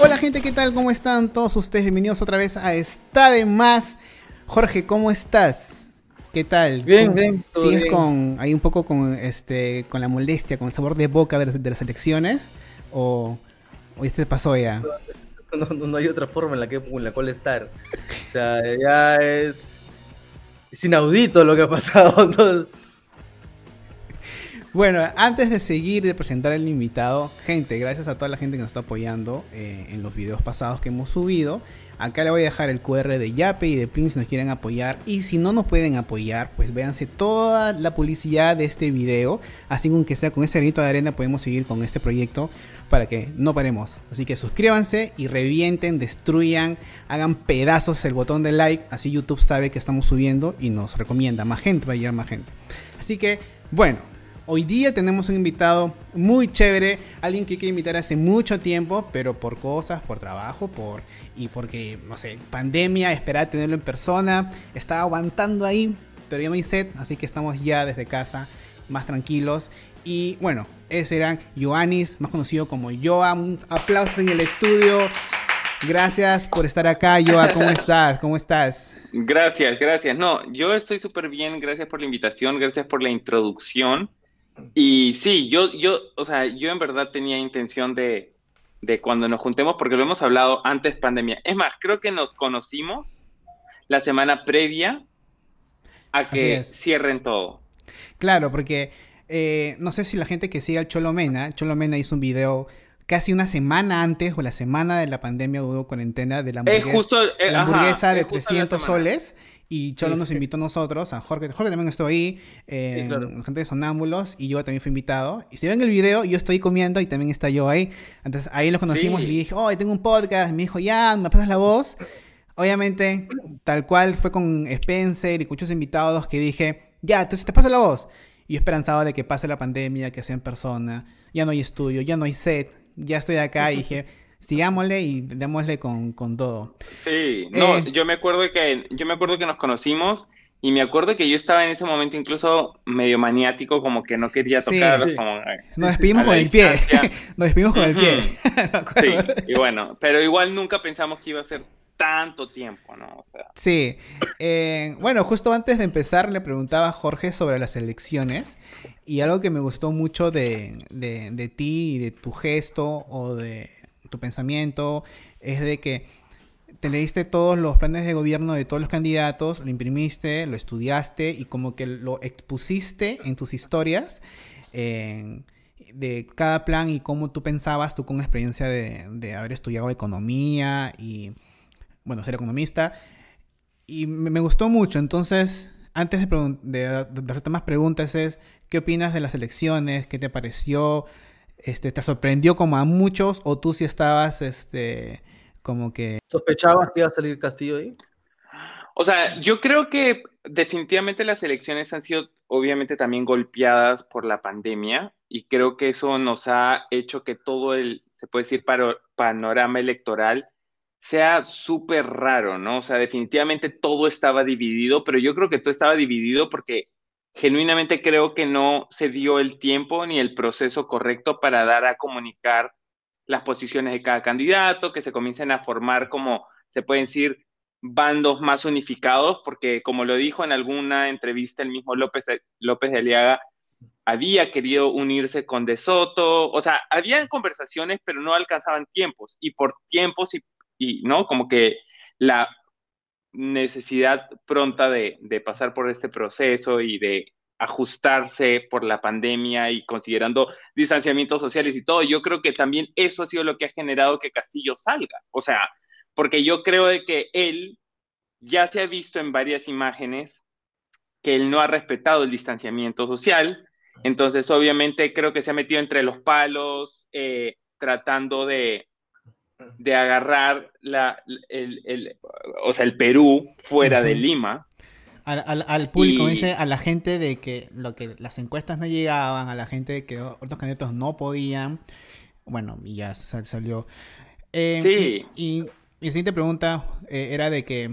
Hola gente, ¿qué tal? ¿Cómo están todos ustedes? Bienvenidos otra vez a Está de Más. Jorge, ¿cómo estás? ¿Qué tal? Bien, bien. ¿Sigues con ahí un poco con este con la molestia, con el sabor de boca de las, de las elecciones? ¿O, o este pasó ya? No, no, no, hay otra forma en la, que, en la cual estar. O sea, ya es, es inaudito lo que ha pasado. Todo. Bueno, antes de seguir de presentar al invitado, gente, gracias a toda la gente que nos está apoyando eh, en los videos pasados que hemos subido. Acá le voy a dejar el QR de Yape y de Prince si nos quieren apoyar. Y si no nos pueden apoyar, pues véanse toda la publicidad de este video. Así que sea con ese granito de arena podemos seguir con este proyecto para que no paremos. Así que suscríbanse y revienten, destruyan, hagan pedazos el botón de like. Así YouTube sabe que estamos subiendo y nos recomienda más gente, va a llegar más gente. Así que, bueno. Hoy día tenemos un invitado muy chévere, alguien que quiero invitar hace mucho tiempo, pero por cosas, por trabajo, por y porque, no sé, pandemia, esperaba tenerlo en persona, estaba aguantando ahí, pero ya hay set, así que estamos ya desde casa, más tranquilos. Y bueno, ese era Joanis, más conocido como Joa. Un aplauso en el estudio. Gracias por estar acá, Joa. ¿Cómo estás? ¿Cómo estás? Gracias, gracias. No, yo estoy súper bien. Gracias por la invitación, gracias por la introducción. Y sí, yo, yo, o sea, yo en verdad tenía intención de, de cuando nos juntemos, porque lo hemos hablado antes pandemia. Es más, creo que nos conocimos la semana previa a que cierren todo. Claro, porque eh, no sé si la gente que sigue al Cholomena, Cholomena hizo un video casi una semana antes o la semana de la pandemia hubo cuarentena de la hamburguesa, justo, eh, la hamburguesa de 300 soles y Cholo nos invitó a nosotros, a Jorge, Jorge también estuvo ahí, eh, gente de Sonámbulos, y yo también fui invitado. Y si ven el video, yo estoy comiendo y también está yo ahí. Entonces ahí los conocimos y le dije, oh, tengo un podcast. Me dijo, ya, me pasas la voz. Obviamente, tal cual fue con Spencer y muchos invitados que dije, ya, entonces te paso la voz. Y yo esperanzaba de que pase la pandemia, que sea en persona. Ya no hay estudio, ya no hay set. Ya estoy acá y dije, sigámosle y démosle con, todo. Sí, no, eh, yo me acuerdo que yo me acuerdo que nos conocimos y me acuerdo que yo estaba en ese momento incluso medio maniático, como que no quería tocar. nos despedimos con el pie. nos despedimos con el pie. sí, y bueno, pero igual nunca pensamos que iba a ser tanto tiempo, ¿no? O sea. Sí. Eh, bueno, justo antes de empezar le preguntaba a Jorge sobre las elecciones y algo que me gustó mucho de, de, de ti y de tu gesto o de tu pensamiento es de que te leíste todos los planes de gobierno de todos los candidatos, lo imprimiste, lo estudiaste y como que lo expusiste en tus historias de cada plan y cómo tú pensabas, tú con experiencia de, haber estudiado economía y, bueno, ser economista. Y me, gustó mucho, entonces, antes de, de, de más preguntas es, ¿qué opinas de las elecciones? ¿Qué te pareció? Este, te sorprendió como a muchos o tú sí estabas este, como que... ¿Sospechabas que iba a salir Castillo ahí? O sea, yo creo que definitivamente las elecciones han sido obviamente también golpeadas por la pandemia y creo que eso nos ha hecho que todo el, se puede decir, panorama electoral sea súper raro, ¿no? O sea, definitivamente todo estaba dividido, pero yo creo que todo estaba dividido porque genuinamente creo que no se dio el tiempo ni el proceso correcto para dar a comunicar las posiciones de cada candidato, que se comiencen a formar como se pueden decir bandos más unificados, porque como lo dijo en alguna entrevista el mismo López, López de Aliaga, había querido unirse con De Soto, o sea, habían conversaciones, pero no alcanzaban tiempos, y por tiempos y ¿no? Como que la necesidad pronta de, pasar por este proceso y de ajustarse por la pandemia y considerando distanciamientos sociales y todo, yo creo que también eso ha sido lo que ha generado que Castillo salga. O sea, porque yo creo de que él ya se ha visto en varias imágenes que él no ha respetado el distanciamiento social, entonces obviamente creo que se ha metido entre los palos, eh, tratando de, de agarrar la, el, o sea, el Perú fuera de Lima. Al, al, público, dice, a la gente de que lo que las encuestas no llegaban, a la gente de que otros candidatos no podían. Bueno, y ya salió. Eh, sí. Y, mi siguiente pregunta eh, era de que,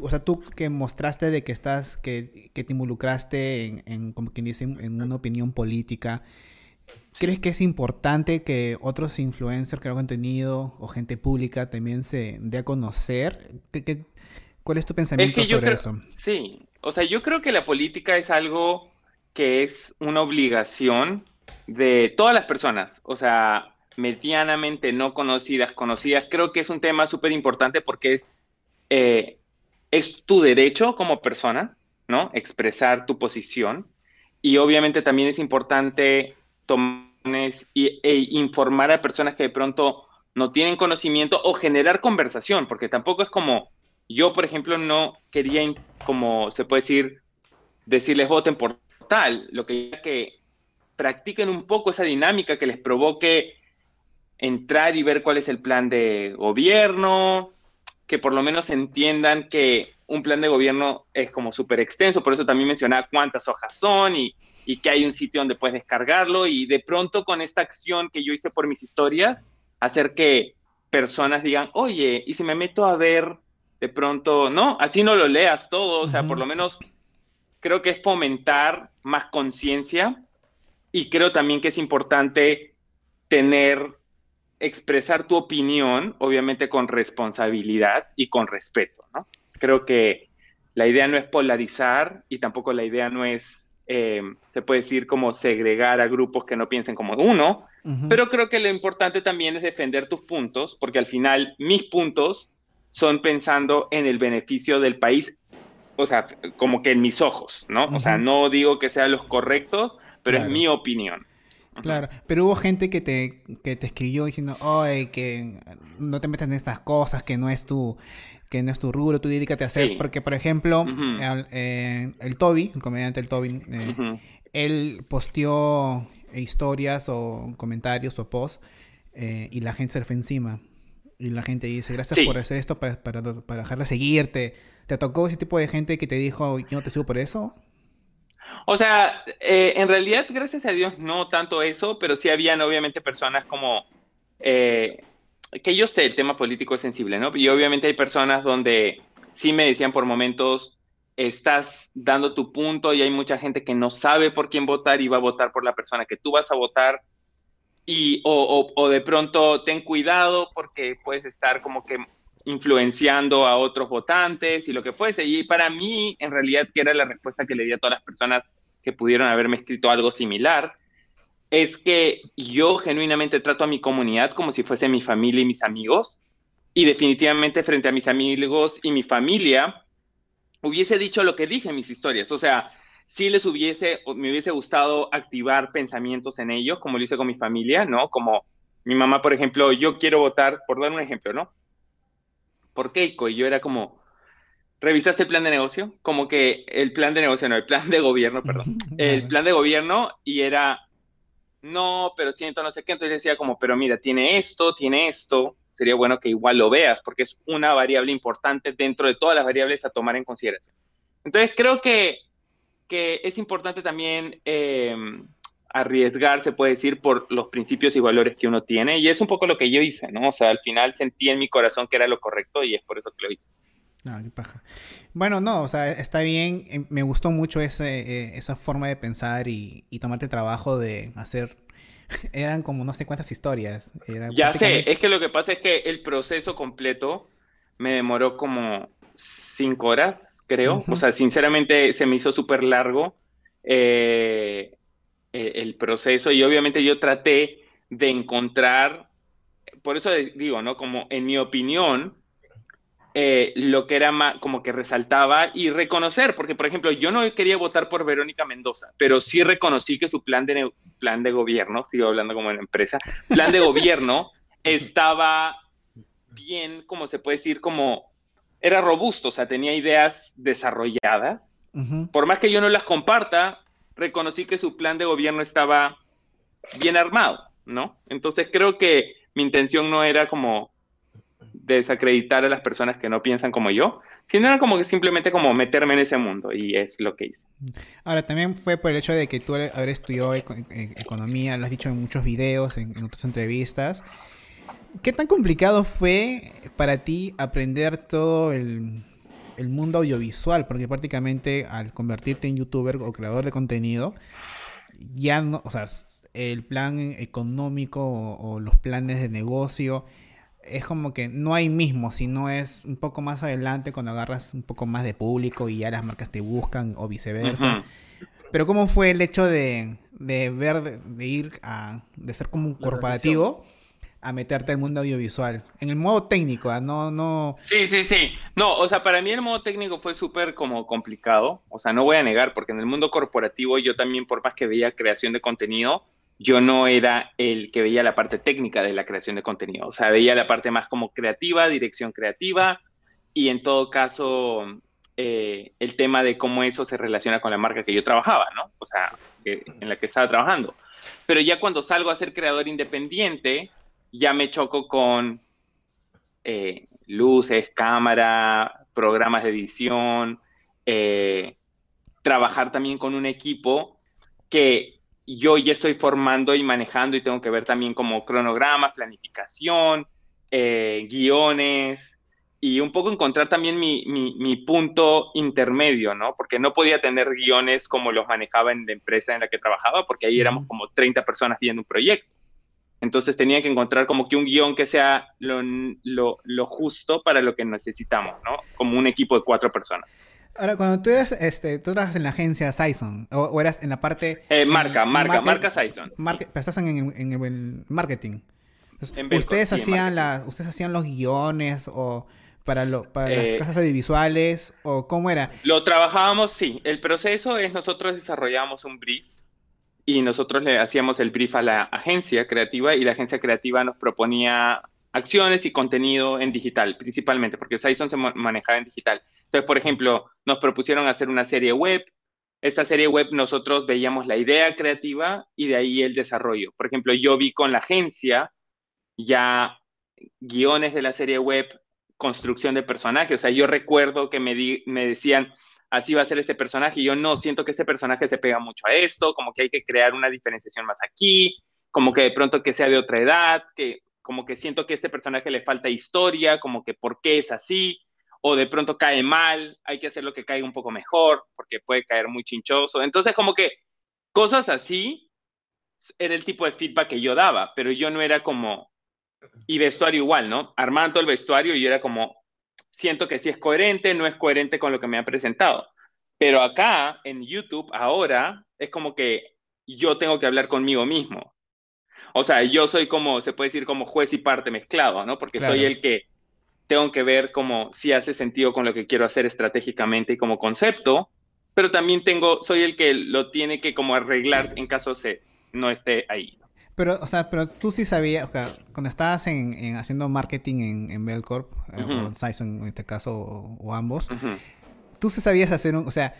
o sea, tú que mostraste de que estás, que, que te involucraste en, en, como quien dice, en una opinión política, ¿Crees que es importante que otros influencers, que hagan contenido o gente pública también se dé a conocer? ¿Qué, cuál es tu pensamiento sobre eso? Sí, o sea, yo creo que la política es algo que es una obligación de todas las personas, o sea, medianamente no conocidas, conocidas. Creo que es un tema súper importante porque es, eh, es tu derecho como persona, ¿no? Expresar tu posición. Y obviamente también es importante tomar e informar a personas que de pronto no tienen conocimiento o generar conversación, porque tampoco es como yo, por ejemplo, no quería, como se puede decir, decirles voten por tal, lo que que practiquen un poco esa dinámica que les provoque entrar y ver cuál es el plan de gobierno, que por lo menos entiendan que un plan de gobierno es como súper extenso, por eso también mencionaba cuántas hojas son y, y, que hay un sitio donde puedes descargarlo y de pronto con esta acción que yo hice por mis historias, hacer que personas digan, oye, y si me meto a ver de pronto, ¿no? Así no lo leas todo, o sea, por lo menos creo que es fomentar más conciencia y creo también que es importante tener expresar tu opinión, obviamente con responsabilidad y con respeto, ¿no? Creo que la idea no es polarizar y tampoco la idea no es, eh, se puede decir, como segregar a grupos que no piensen como uno, pero creo que lo importante también es defender tus puntos, porque al final mis puntos son pensando en el beneficio del país, o sea, como que en mis ojos, ¿no? O sea, no digo que sean los correctos, pero es mi opinión. Claro, pero hubo gente que te, que te escribió diciendo, oye, que no te metas en estas cosas, que no es tu, que no es tu rubro, tú dedícate a hacer, porque por ejemplo, eh, el, Toby, el comediante el Toby, eh, él posteó historias o comentarios o posts eh, y la gente se le fue encima. Y la gente dice, gracias por hacer esto para, para, para dejarla seguirte. ¿Te tocó ese tipo de gente que te dijo, yo no te sigo por eso? O sea, eh, en realidad, gracias a Dios, no tanto eso, pero sí habían obviamente personas como, eh, que yo sé, el tema político es sensible, ¿no? Y obviamente hay personas donde sí me decían por momentos, estás dando tu punto y hay mucha gente que no sabe por quién votar y va a votar por la persona que tú vas a votar. Y, o, o de pronto ten cuidado porque puedes estar como que influenciando a otros votantes y lo que fuese. Y para mí, en realidad, que era la respuesta que le di a todas las personas que pudieron haberme escrito algo similar, es que yo genuinamente trato a mi comunidad como si fuese mi familia y mis amigos. Y definitivamente frente a mis amigos y mi familia, hubiese dicho lo que dije en mis historias. O sea, si les hubiese, me hubiese gustado activar pensamientos en ellos, como lo hice con mi familia, ¿no? Como mi mamá, por ejemplo, yo quiero votar, por dar un ejemplo, ¿no? por Keiko y yo era como, ¿revisaste el plan de negocio? Como que el plan de negocio, no, el plan de gobierno, perdón, el plan de gobierno y era, no, pero siento no sé qué, entonces decía como, pero mira, tiene esto, tiene esto, sería bueno que igual lo veas porque es una variable importante dentro de todas las variables a tomar en consideración. Entonces creo que, que es importante también... Eh, arriesgar, se puede decir, por los principios y valores que uno tiene. Y es un poco lo que yo hice, ¿no? O sea, al final sentí en mi corazón que era lo correcto y es por eso que lo hice. Ah, qué paja. Bueno, no, o sea, está bien. Eh, me gustó mucho ese, eh, esa forma de pensar y, tomarte trabajo de hacer. Eran como no sé cuántas historias. ya sé, es que lo que pasa es que el proceso completo me demoró como cinco horas, creo. O sea, sinceramente se me hizo súper largo. Eh, el proceso y obviamente yo traté de encontrar, por eso digo, ¿no? Como en mi opinión, eh, lo que era más, como que resaltaba y reconocer, porque por ejemplo, yo no quería votar por Verónica Mendoza, pero sí reconocí que su plan de, plan de gobierno, sigo hablando como en empresa, plan de gobierno estaba bien, como se puede decir, como era robusto, o sea, tenía ideas desarrolladas. Por más que yo no las comparta, reconocí que su plan de gobierno estaba bien armado, ¿no? Entonces creo que mi intención no era como desacreditar a las personas que no piensan como yo, sino era como que simplemente como meterme en ese mundo y es lo que hice. Ahora, también fue por el hecho de que tú haber estudiado economía, lo has dicho en muchos videos, en, otras entrevistas. ¿Qué tan complicado fue para ti aprender todo el, el mundo audiovisual, porque prácticamente al convertirte en youtuber o creador de contenido, ya no, o sea, el plan económico o, los planes de negocio es como que no hay mismo, sino es un poco más adelante cuando agarras un poco más de público y ya las marcas te buscan o viceversa. Pero ¿cómo fue el hecho de, ver, de, ir a, de ser como un corporativo? a meterte al mundo audiovisual. En el modo técnico, ¿ah? no, no. Sí, sí, sí. No, o sea, para mí el modo técnico fue súper como complicado. O sea, no voy a negar, porque en el mundo corporativo yo también, por más que veía creación de contenido, yo no era el que veía la parte técnica de la creación de contenido. O sea, veía la parte más como creativa, dirección creativa, y en todo caso, eh, el tema de cómo eso se relaciona con la marca que yo trabajaba, ¿no? O sea, en la que estaba trabajando. Pero ya cuando salgo a ser creador independiente, ya me choco con eh, luces, cámara, programas de edición, eh, trabajar también con un equipo que yo ya estoy formando y manejando y tengo que ver también como cronogramas, planificación, eh, guiones y un poco encontrar también mi, mi, punto intermedio, ¿no? Porque no podía tener guiones como los manejaba en la empresa en la que trabajaba, porque ahí éramos como 30 personas viendo un proyecto. Entonces tenía que encontrar como que un guion que sea lo, lo, justo para lo que necesitamos, ¿no? Como un equipo de cuatro personas. Ahora, cuando tú eras, este, tú trabajas en la agencia Sison, o, eras en la parte... Eh, marca, marca, marca Sison. Pero estás en, en, el marketing. ustedes, hacían las, ustedes hacían los guiones o para, lo, para las eh, casas audiovisuales o cómo era? Lo trabajábamos, sí. El proceso es nosotros desarrollábamos un brief y nosotros le hacíamos el brief a la agencia creativa y la agencia creativa nos proponía acciones y contenido en digital, principalmente, porque Sison se manejaba en digital. Entonces, por ejemplo, nos propusieron hacer una serie web. Esta serie web nosotros veíamos la idea creativa y de ahí el desarrollo. Por ejemplo, yo vi con la agencia ya guiones de la serie web, construcción de personajes. O sea, yo recuerdo que me, me decían, así va a ser este personaje. Yo no siento que este personaje se pega mucho a esto, como que hay que crear una diferenciación más aquí, como que de pronto que sea de otra edad, que como que siento que a este personaje le falta historia, como que por qué es así, o de pronto cae mal, hay que hacerlo que caiga un poco mejor, porque puede caer muy chinchoso. Entonces, como que cosas así era el tipo de feedback que yo daba, pero yo no era como, y vestuario igual, ¿no? Armando el vestuario y yo era como, siento que sí es coherente, no es coherente con lo que me han presentado. Pero acá, en YouTube, ahora, es como que yo tengo que hablar conmigo mismo. O sea, yo soy como, se puede decir, como juez y parte mezclado, ¿no? Porque soy el que tengo que ver como si hace sentido con lo que quiero hacer estratégicamente y como concepto, pero también tengo, soy el que lo tiene que como arreglar en caso se no esté ahí. Pero, o sea, pero tú sí sabías, o sea, cuando estabas en, haciendo marketing en, en Bellcorp, eh, o Sison en este caso, o, ambos, tú sí sabías hacer un, o sea,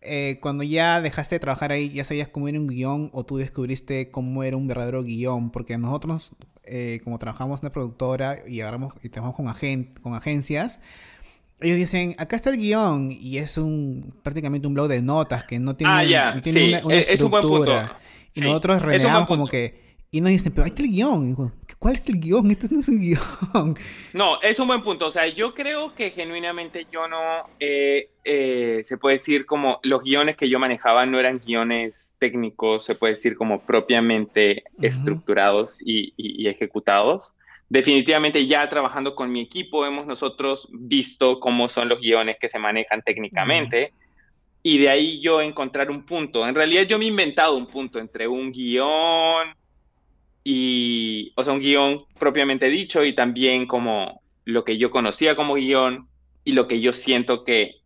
eh, cuando ya dejaste de trabajar ahí, ya sabías cómo era un guion o tú descubriste cómo era un verdadero guion, porque nosotros, eh, como trabajamos en una productora y agarramos y trabajamos con, con agencias, ellos dicen, acá está el guion y es un prácticamente un blog de notas que no tiene, ah, una, estructura. Es un buen punto. Y nosotros renegamos como que y nos dicen, pero hay que el guion. ¿Cuál es el guion? Esto no es un guion. No, es un buen punto. O sea, yo creo que genuinamente yo no, eh, eh, se puede decir como los guiones que yo manejaba no eran guiones técnicos, se puede decir como propiamente estructurados y, ejecutados. Definitivamente ya trabajando con mi equipo hemos nosotros visto cómo son los guiones que se manejan técnicamente. Y de ahí yo encontrar un punto. En realidad yo me he inventado un punto entre un guion, y, o sea, un guion propiamente dicho y también como lo que yo conocía como guion y lo que yo siento que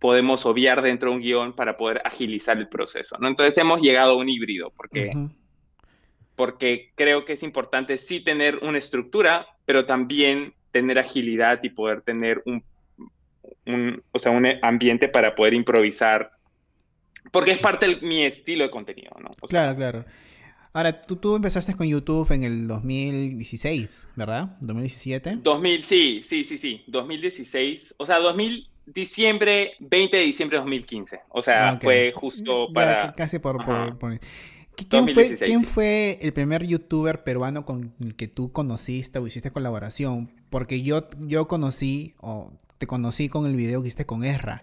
podemos obviar dentro de un guion para poder agilizar el proceso, ¿no? Entonces hemos llegado a un híbrido porque, porque creo que es importante sí tener una estructura, pero también tener agilidad y poder tener un, un o sea, un ambiente para poder improvisar, porque es parte de mi estilo de contenido, ¿no? claro, claro. Ahora, tú, tú empezaste con YouTube en el 2016, ¿verdad? 2017. 2000, sí, sí, sí, sí. 2016. O sea, 2000, diciembre, 20 de diciembre de 2015. O sea, ah, fue justo para... casi por... ¿Quién, fue, ¿Quién fue el primer youtuber peruano con el que tú conociste o hiciste colaboración? Porque yo, yo conocí, o te conocí con el video que hiciste con Ezra,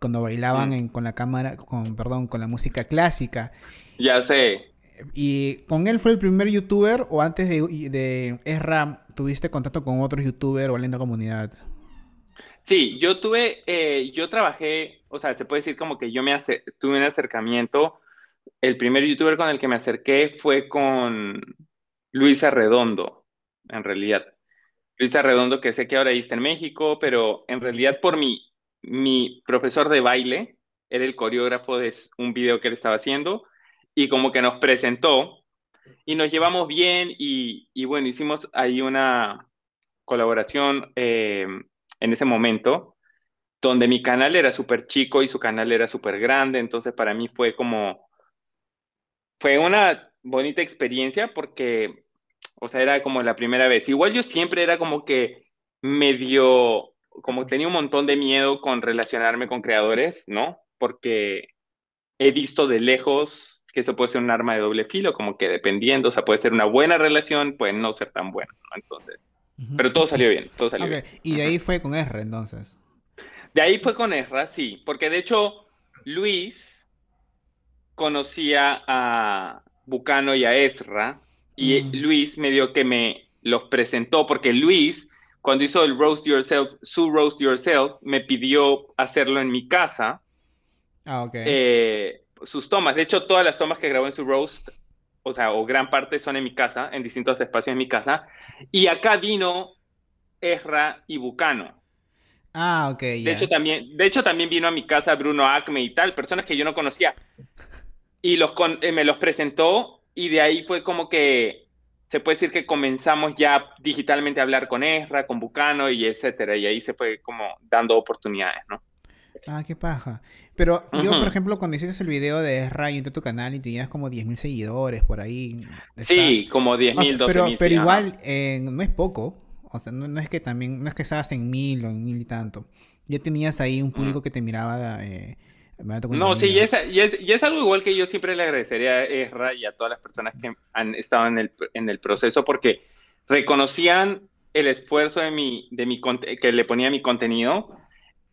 cuando bailaban mm. con la cámara, con, perdón, con la música clásica. Ya sé. ¿Y con él fue el primer youtuber o antes de, de Ezra tuviste contacto con otros youtubers o alguien la comunidad? Sí, yo tuve, eh, yo trabajé, o sea, se puede decir como que yo me tuve un acercamiento. El primer youtuber con el que me acerqué fue con Luis Arredondo, en realidad. Luis Arredondo, que sé que ahora está en México, pero en realidad por mi, mi profesor de baile, era el coreógrafo de un video que él estaba haciendo, y como que nos presentó, y nos llevamos bien, y, y bueno, hicimos ahí una colaboración. Eh, en ese momento, donde mi canal era súper chico y su canal era súper grande, entonces para mí fue como, fue una bonita experiencia porque, o sea, era como la primera vez. Igual yo siempre era como que medio, como tenía un montón de miedo con relacionarme con creadores, ¿no? Porque he visto de lejos que eso puede ser un arma de doble filo, como que dependiendo, o sea, puede ser una buena relación, puede no ser tan buena, ¿no? Entonces, pero todo salió bien, todo salió bien. Y de ahí fue con Ezra entonces. De ahí fue con Ezra, sí, porque de hecho Luis conocía a Bucano y a Ezra y mm. Luis me dio que me los presentó porque Luis cuando hizo el Roast Yourself, su Roast Yourself, me pidió hacerlo en mi casa. Ah, ok. Eh, sus tomas, de hecho todas las tomas que grabó en su Roast o sea, o gran parte son en mi casa, en distintos espacios en mi casa. Y acá vino Ezra y Bucano. Ah, ok. De, hecho, también, de hecho, también vino a mi casa Bruno Acme y tal, personas que yo no conocía. Y los eh, me los presentó y de ahí fue como que se puede decir que comenzamos ya digitalmente a hablar con Ezra, con Bucano y etcétera. Y ahí se fue como dando oportunidades, ¿no? Ah, qué paja. Pero yo, por ejemplo, cuando hiciste el video de Ezra y de tu canal y tenías como 10.000 seguidores por ahí. Sí, como 10.000, 12.000. Pero, pero igual eh, no es poco. O sea, no, es que también, no es que estabas en mil o en mil y tanto. Ya tenías ahí un público que te miraba. Eh, no, sí, y es, y, es, y es, algo igual que yo siempre le agradecería a Ezra y a todas las personas que han estado en el, en el proceso porque reconocían el esfuerzo de mi, de mi, que le ponía mi contenido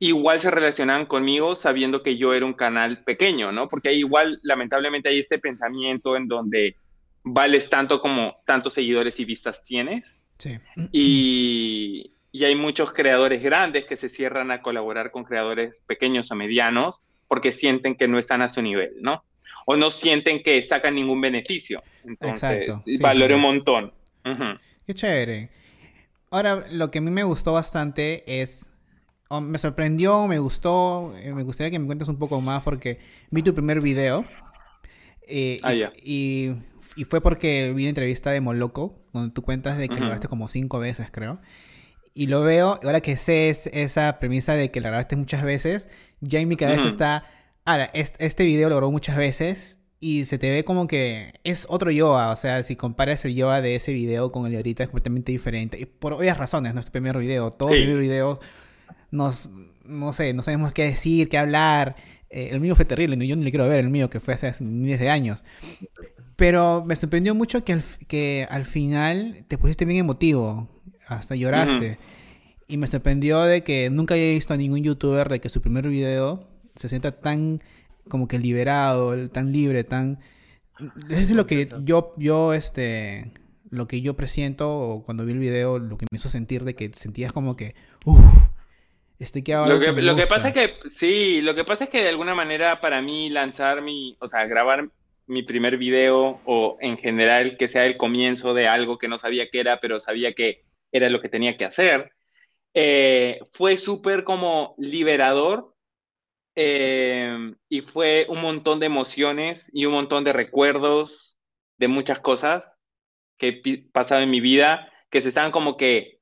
igual se relacionaban conmigo sabiendo que yo era un canal pequeño, ¿no? Porque igual, lamentablemente, hay este pensamiento en donde vales tanto como tantos seguidores y vistas tienes. Sí. Y, y hay muchos creadores grandes que se cierran a colaborar con creadores pequeños o medianos porque sienten que no están a su nivel, ¿no? O no sienten que sacan ningún beneficio. Entonces, valore un montón. Qué chévere. Ahora, lo que a mí me gustó bastante es Oh, me sorprendió, me gustó. Eh, me gustaría que me cuentes un poco más porque vi tu primer video. Eh, ah, y, y, fue porque vi una entrevista de Moloco, donde tú cuentas de que lo grabaste como cinco veces, creo. Y lo veo, ahora que sé esa premisa de que la grabaste muchas veces, ya en mi cabeza está. Ahora, este, este, video lo grabó muchas veces y se te ve como que es otro Yoa. O sea, si comparas el Yoa de ese video con el de ahorita, es completamente diferente. Y por obvias razones, no es tu primer video. Todo el primer video nos, no sé, no sabemos qué decir, qué hablar. Eh, el mío fue terrible, yo ni le quiero ver el mío, que fue hace miles de años. Pero me sorprendió mucho que al, que al final te pusiste bien emotivo, hasta lloraste. Y me sorprendió de que nunca había visto a ningún youtuber de que su primer video se sienta tan como que liberado, tan libre, tan... Es lo que yo, yo, este, lo que yo presiento cuando vi el video, lo que me hizo sentir de que sentías como que, uff, lo que, lo que pasa es que, sí, lo que pasa es que de alguna manera para mí lanzar mi, o sea, grabar mi primer video o en general que sea el comienzo de algo que no sabía qué era, pero sabía que era lo que tenía que hacer, eh, fue súper como liberador eh, y fue un montón de emociones y un montón de recuerdos de muchas cosas que he pasado en mi vida que se estaban como que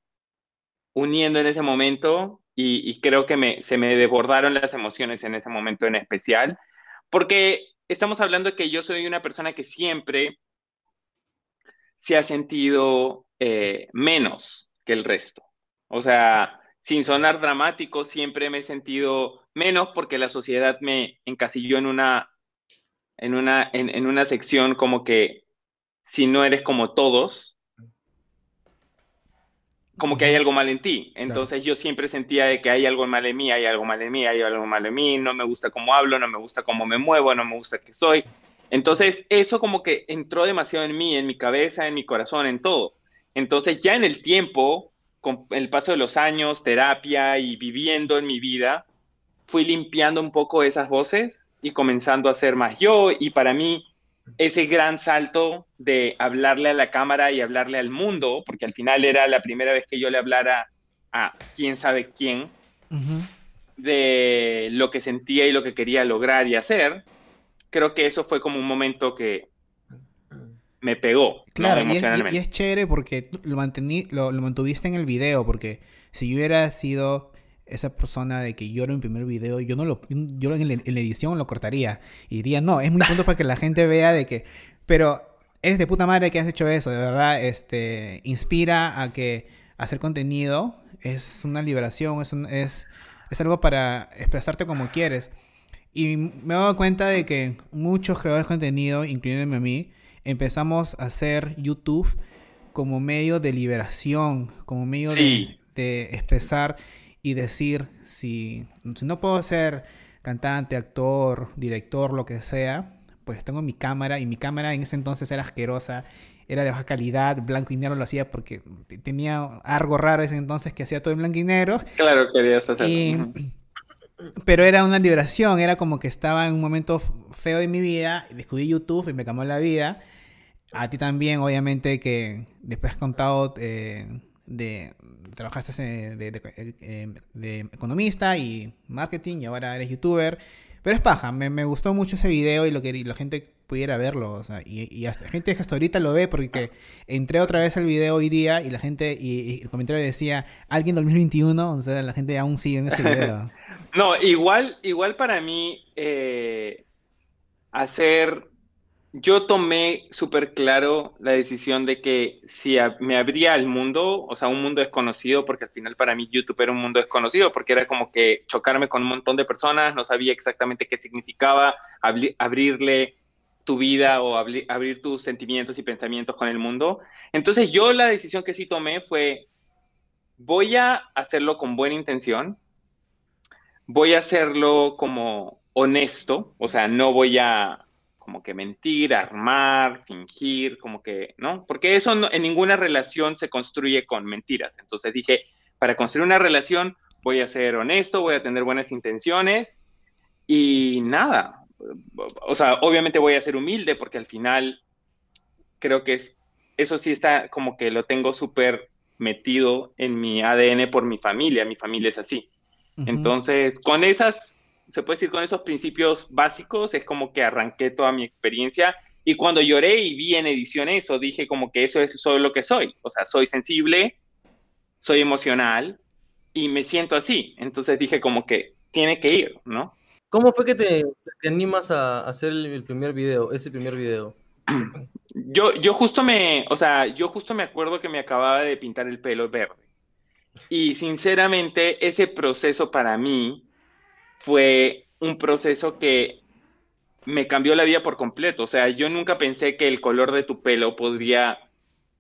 uniendo en ese momento y, creo que se me desbordaron las emociones en ese momento en especial, porque estamos hablando de que yo soy una persona que siempre se ha sentido eh, menos que el resto. O sea, sin sonar dramático, siempre me he sentido menos porque la sociedad me encasilló en una, en una, en una sección como que si no eres como todos, como que hay algo mal en ti. Entonces yo siempre sentía de que hay algo mal en mí, hay algo mal en mí, hay algo mal en mí, no me gusta cómo hablo, no me gusta cómo me muevo, no me gusta qué soy. Entonces, eso como que entró demasiado en mí, en mi cabeza, en mi corazón, en todo. Entonces, ya en el tiempo, con el paso de los años, terapia y viviendo en mi vida, fui limpiando un poco esas voces y comenzando a ser más yo. Y para mí, ese gran salto de hablarle a la cámara y hablarle al mundo, porque al final era la primera vez que yo le hablara a quién sabe quién, de lo que sentía y lo que quería lograr y hacer, creo que eso fue como un momento que me pegó. Claro, y, es, chévere porque lo, mantení, lo, mantuviste en el video, porque si yo hubiera sido esa persona de que lloro en primer video, yo no lo, yo en, la, edición lo cortaría. Y diría, no, es muy punto para que la gente vea de que, pero es de puta madre que has hecho eso, de verdad, este, inspira a que hacer contenido es una liberación, es, es, es algo para expresarte como quieres. Y me he dado cuenta de que muchos creadores de contenido, incluyéndome a mí, empezamos a hacer YouTube como medio de liberación, como medio de, expresar y decir, si, si no puedo ser cantante, actor, director, lo que sea, pues tengo mi cámara y mi cámara en ese entonces era asquerosa, era de baja calidad, blanco y negro lo hacía porque tenía algo raro ese entonces que hacía todo en blanco y negro. Claro, querías hacerlo. Pero era una liberación, era como que estaba en un momento feo de mi vida, descubrí YouTube y me cambió la vida. A ti también, obviamente, que después has contado eh, de, trabajaste eh, de, economista y marketing y ahora eres youtuber. Pero es paja, me, gustó mucho ese video y lo que la gente pudiera verlo. O sea, y, hasta gente que hasta ahorita lo ve porque entré otra vez al video hoy día y la gente, y, el comentario decía, alguien 2021, o sea, la gente aún sigue en ese video. No, igual, igual para mí eh, hacer, yo tomé súper claro la decisión de que si me abría al mundo, o sea, un mundo desconocido, porque al final para mí YouTube era un mundo desconocido, porque era como que chocarme con un montón de personas, no sabía exactamente qué significaba abrirle tu vida o abrir tus sentimientos y pensamientos con el mundo. Entonces yo la decisión que sí tomé fue, voy a hacerlo con buena intención, voy a hacerlo como honesto, o sea, no voy a como que mentir, armar, fingir, como que, ¿no? Porque eso en ninguna relación se construye con mentiras. Entonces dije, para construir una relación voy a ser honesto, voy a tener buenas intenciones y nada. O sea, obviamente voy a ser humilde porque al final creo que es, eso sí está como que lo tengo súper metido en mi ADN por mi familia, mi familia es así. Entonces, con esas, se puede decir, con esos principios básicos, es como que arranqué toda mi experiencia. Y cuando lloré y vi en edición eso, dije como que eso es solo lo que soy. O sea, soy sensible, soy emocional y me siento así. Entonces dije como que tiene que ir, ¿no? ¿Cómo fue que te, animas a hacer el, primer video, ese primer video? Yo, yo justo me, o sea, yo justo me acuerdo que me acababa de pintar el pelo verde. Y sinceramente, ese proceso para mí fue un proceso que me cambió la vida por completo. O sea, yo nunca pensé que el color de tu pelo podría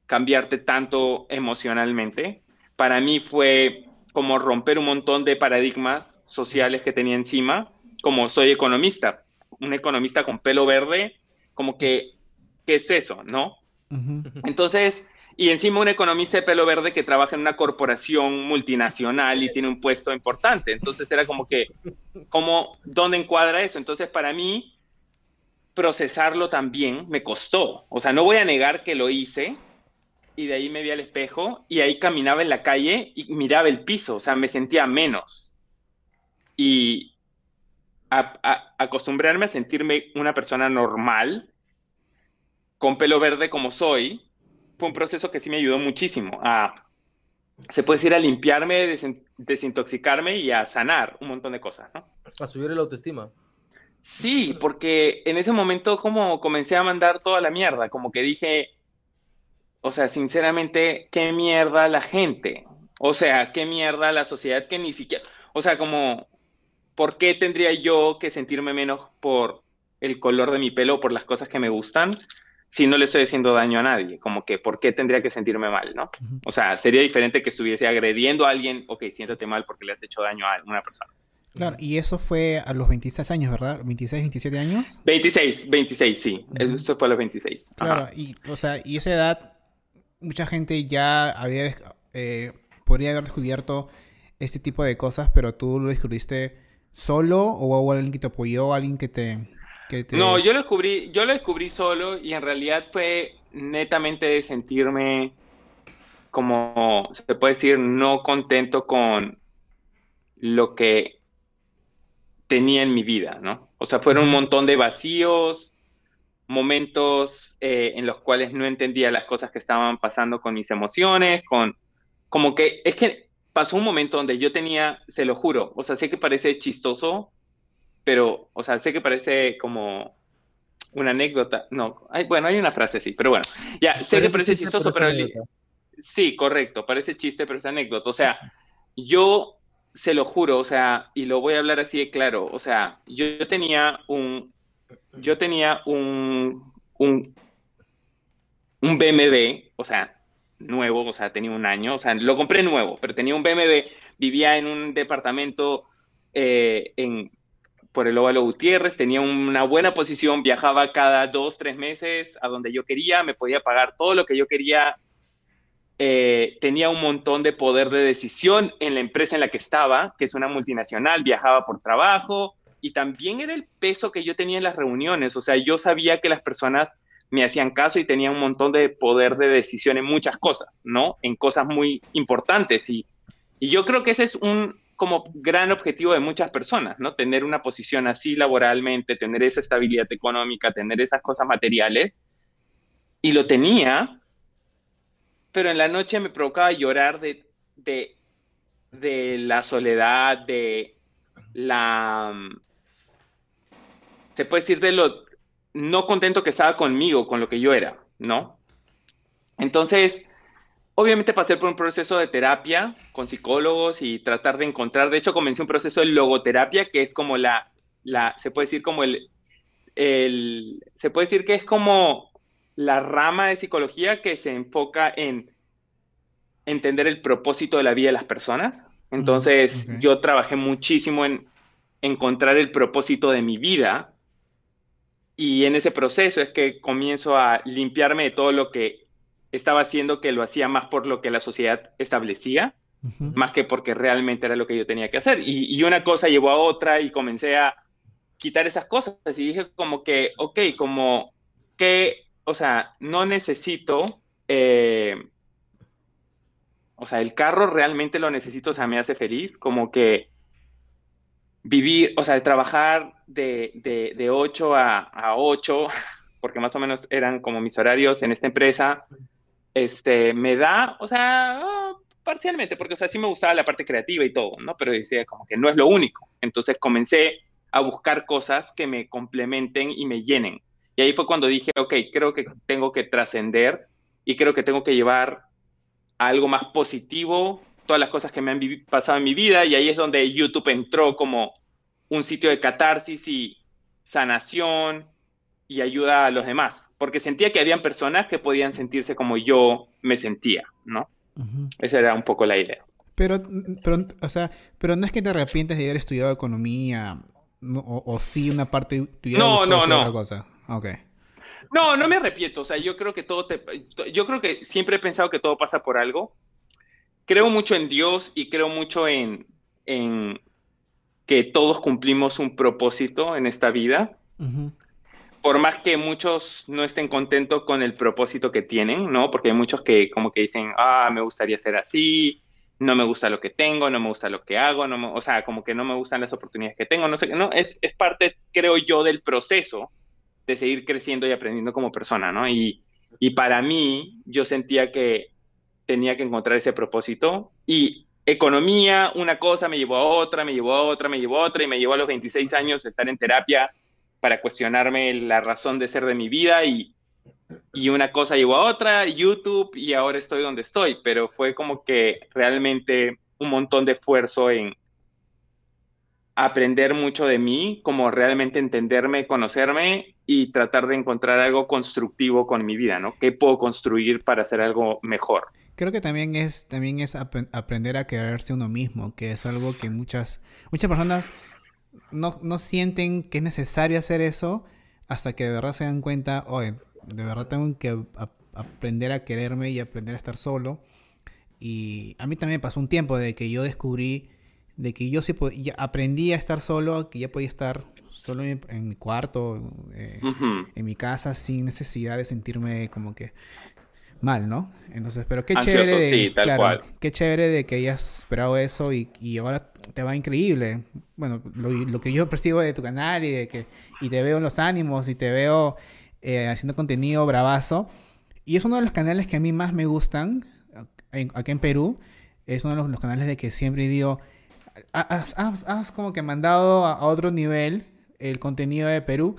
cambiarte tanto emocionalmente. Para mí fue como romper un montón de paradigmas sociales que tenía encima, como soy economista, un economista con pelo verde, como que, ¿qué es eso? ¿No? Entonces, y encima un economista de pelo verde que trabaja en una corporación multinacional y tiene un puesto importante. Entonces era como que, ¿cómo, ¿dónde encuadra eso? Entonces para mí, procesarlo también me costó. O sea, no voy a negar que lo hice y de ahí me vi al espejo y ahí caminaba en la calle y miraba el piso, o sea, me sentía menos. Y acostumbrarme a sentirme una persona normal, con pelo verde como soy, fue un proceso que sí me ayudó muchísimo a, se puede decir, a limpiarme, desintoxicarme y a sanar un montón de cosas, ¿no? A subir la autoestima. Sí, porque en ese momento como comencé a mandar toda la mierda, como que dije, o sea, sinceramente, qué mierda la gente, o sea, qué mierda la sociedad que ni siquiera, o sea, como, ¿por qué tendría yo que sentirme menos por el color de mi pelo o por las cosas que me gustan? Si no le estoy haciendo daño a nadie? Como que, ¿por qué tendría que sentirme mal, no? O sea, sería diferente que estuviese agrediendo a alguien, ok, siéntate mal porque le has hecho daño a una persona. Claro, y eso fue a los 26 años, ¿verdad? ¿26, 27 años? 26, 26, sí. Eso fue a los 26. Claro, y, o sea, y esa edad, mucha gente ya había, eh, podría haber descubierto este tipo de cosas, pero tú lo descubriste solo o hubo alguien que te apoyó, alguien que te, que te... No, yo lo descubrí, yo lo descubrí solo y en realidad fue netamente sentirme como, se puede decir, no contento con lo que tenía en mi vida, ¿no? O sea, fueron un montón de vacíos, momentos eh, en los cuales no entendía las cosas que estaban pasando con mis emociones, con como que es que pasó un momento donde yo tenía, se lo juro, o sea, sé que parece chistoso, pero, o sea, sé que parece como una anécdota, no, hay, bueno, hay una frase así, pero bueno, ya, sé que parece chistoso, pero sí, correcto, parece chiste, pero es anécdota, o sea, yo se lo juro, o sea, y lo voy a hablar así de claro, o sea, yo, tenía un, yo tenía un, un, un BMW, o sea, nuevo, o sea, tenía un año, o sea, lo compré nuevo, pero tenía un BMW, vivía en un departamento eh, en, por el Óvalo Gutiérrez, tenía una buena posición, viajaba cada dos, tres meses a donde yo quería, me podía pagar todo lo que yo quería eh, tenía un montón de poder de decisión en la empresa en la que estaba, que es una multinacional, viajaba por trabajo y también era el peso que yo tenía en las reuniones, o sea, yo sabía que las personas me hacían caso y tenía un montón de poder de decisión en muchas cosas, ¿no? En cosas muy importantes y, y yo creo que ese es un como gran objetivo de muchas personas, ¿no? Tener una posición así laboralmente, tener esa estabilidad económica, tener esas cosas materiales. Y lo tenía, pero en la noche me provocaba llorar de, de, la soledad, de la... Se puede decir de lo no contento que estaba conmigo, con lo que yo era, ¿no? Entonces, obviamente pasé por un proceso de terapia con psicólogos y tratar de encontrar, de hecho comencé un proceso de logoterapia que es como la, la se puede decir como el, el, se puede decir que es como la rama de psicología que se enfoca en entender el propósito de la vida de las personas. Entonces, yo trabajé muchísimo en encontrar el propósito de mi vida y en ese proceso es que comienzo a limpiarme de todo lo que estaba haciendo, que lo hacía más por lo que la sociedad establecía, más que porque realmente era lo que yo tenía que hacer. Y, y, una cosa llevó a otra y comencé a quitar esas cosas. Y dije como que, ok, como que o sea, no necesito, eh, o sea, el carro realmente lo necesito, o sea, me hace feliz, como que vivir, o sea, trabajar de, de, 8 a, a 8, porque más o menos eran como mis horarios en esta empresa, este, me da, o sea, parcialmente, porque, o sea, sí me gustaba la parte creativa y todo, ¿no? Pero decía como que no es lo único. Entonces comencé a buscar cosas que me complementen y me llenen. Y ahí fue cuando dije, ok, creo que tengo que trascender y creo que tengo que llevar algo más positivo todas las cosas que me han pasado en mi vida y ahí es donde YouTube entró como un sitio de catarsis y sanación y ayuda a los demás, porque sentía que habían personas que podían sentirse como yo me sentía, ¿no? Esa era un poco la idea. Pero, pero, o sea, pero no es que te arrepientes de haber estudiado economía, o, sí una parte tuya no, no, no. Otra cosa. Ok. No, no me arrepiento. O sea, yo creo que todo te. Yo creo que siempre he pensado que todo pasa por algo. Creo mucho en Dios y creo mucho en, en que todos cumplimos un propósito en esta vida. Por más que muchos no estén contentos con el propósito que tienen, ¿no? Porque hay muchos que como que dicen, ah, me gustaría ser así, no me gusta lo que tengo, no me gusta lo que hago, no o sea, como que no me gustan las oportunidades que tengo, no sé, no, es, es parte, creo yo, del proceso de seguir creciendo y aprendiendo como persona, ¿no? Y, y para mí, yo sentía que tenía que encontrar ese propósito y economía, una cosa me llevó a otra, me llevó a otra, me llevó a otra y me llevó a los 26 años estar en terapia para cuestionarme la razón de ser de mi vida y, y una cosa llevó a otra, YouTube y ahora estoy donde estoy, pero fue como que realmente un montón de esfuerzo en aprender mucho de mí, como realmente entenderme, conocerme y tratar de encontrar algo constructivo con mi vida, ¿no? ¿Qué puedo construir para hacer algo mejor? Creo que también es, también es aprender a quererse uno mismo, que es algo que muchas, muchas personas no, no sienten que es necesario hacer eso hasta que de verdad se dan cuenta, oye, de verdad tengo que aprender a quererme y aprender a estar solo. Y a mí también pasó un tiempo de que yo descubrí de que yo sí podía, aprendí a estar solo, que ya podía estar solo en, mi cuarto, eh, en mi casa, sin necesidad de sentirme como que mal, ¿no? Entonces, pero qué chévere. De, claro, Qué chévere de que hayas superado eso y, y ahora te va increíble. Bueno, lo, lo, que yo percibo de tu canal y de que y te veo en los ánimos y te veo eh, haciendo contenido bravazo. Y es uno de los canales que a mí más me gustan aquí en Perú. Es uno de los, canales de que siempre digo, has, como que mandado a, otro nivel el contenido de Perú.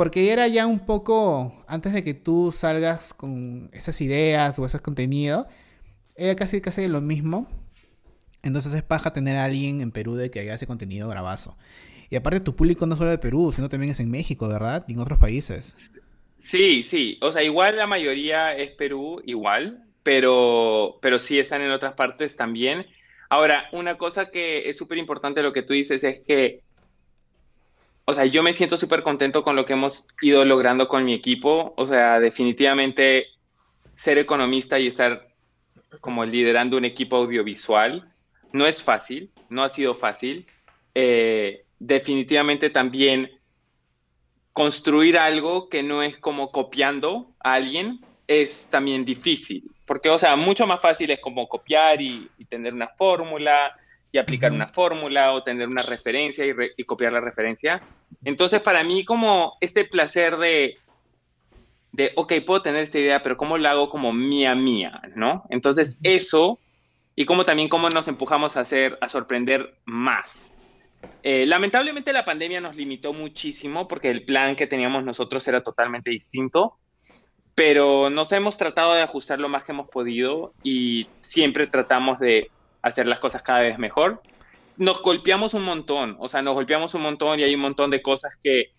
Porque era ya un poco, antes de que tú salgas con esas ideas o ese contenido, era casi, casi lo mismo. Entonces es paja tener a alguien en Perú de que haga ese contenido bravazo. Y aparte tu público no solo de Perú, sino también es en México, ¿verdad? Y en otros países. Sí, sí. O sea, igual la mayoría es Perú, igual, pero, pero sí están en otras partes también. Ahora, una cosa que es súper importante lo que tú dices es que, o sea, yo me siento súper contento con lo que hemos ido logrando con mi equipo. O sea, definitivamente ser economista y estar como liderando un equipo audiovisual no es fácil, no ha sido fácil. Eh, definitivamente también construir algo que no es como copiando a alguien es también difícil porque, o sea, mucho más fácil es como copiar y, tener una fórmula y aplicar una fórmula o tener una referencia y, copiar la referencia. Entonces, para mí, como este placer de, de, ok, puedo tener esta idea, pero ¿cómo la hago como mía, mía? ¿No? Entonces, eso y como también cómo nos empujamos a hacer, a sorprender más. Eh, lamentablemente la pandemia nos limitó muchísimo porque el plan que teníamos nosotros era totalmente distinto pero nos hemos tratado de ajustar lo más que hemos podido y siempre tratamos de hacer las cosas cada vez mejor. Nos golpeamos un montón, o sea, nos golpeamos un montón y hay un montón de cosas que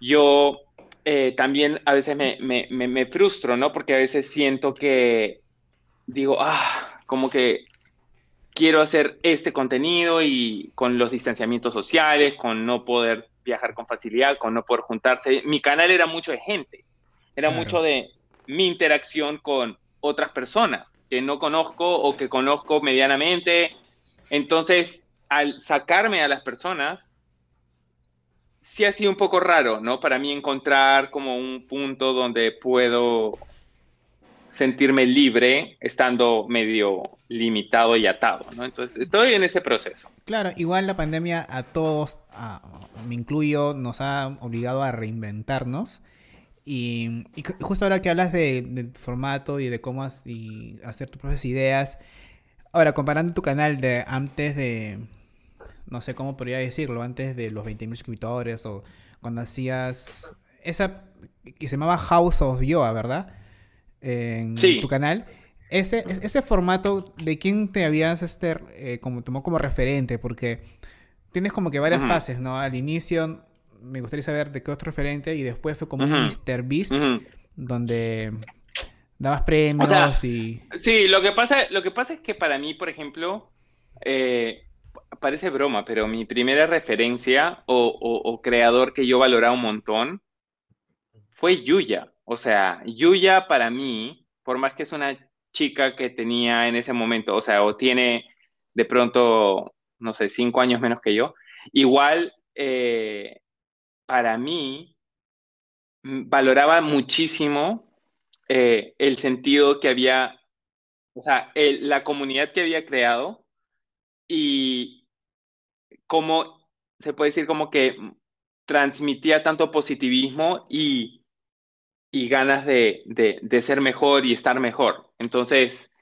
yo eh, también a veces me, me, me, frustro, ¿no? Porque a veces siento que digo, ah, como que quiero hacer este contenido y con los distanciamientos sociales, con no poder viajar con facilidad, con no poder juntarse. Mi canal era mucho de gente era mucho de mi interacción con otras personas que no conozco o que conozco medianamente. Entonces, al sacarme a las personas, sí ha sido un poco raro, ¿no? Para mí encontrar como un punto donde puedo sentirme libre estando medio limitado y atado, ¿no? Entonces, estoy en ese proceso. Claro, igual la pandemia a todos, me incluyo, nos ha obligado a reinventarnos y, justo ahora que hablas de, del formato y de cómo hacer tus propias ideas, ahora comparando tu canal de antes de, no sé cómo podría decirlo, antes de los 20.000 suscriptores o cuando hacías esa que se llamaba House of Yoa, ¿verdad? En tu canal. Ese, ese formato, ¿de quién te habías este, eh, como, tomó como referente? Porque tienes como que varias fases, ¿no? Al inicio me gustaría saber de qué otro referente y después fue como un Mr. Beast, donde dabas premios y... Sí, lo que, pasa, lo que pasa es que para mí, por ejemplo, eh, parece broma, pero mi primera referencia o, creador que yo valoraba un montón fue Yuya. O sea, Yuya para mí, por más que es una chica que tenía en ese momento, o sea, o tiene de pronto, no sé, cinco años menos que yo, igual eh, para mí mm, valoraba muchísimo eh, el sentido que había, o sea, la comunidad que había creado y cómo se puede decir como que transmitía tanto positivismo y, ganas de, de, ser mejor y estar mejor. Entonces,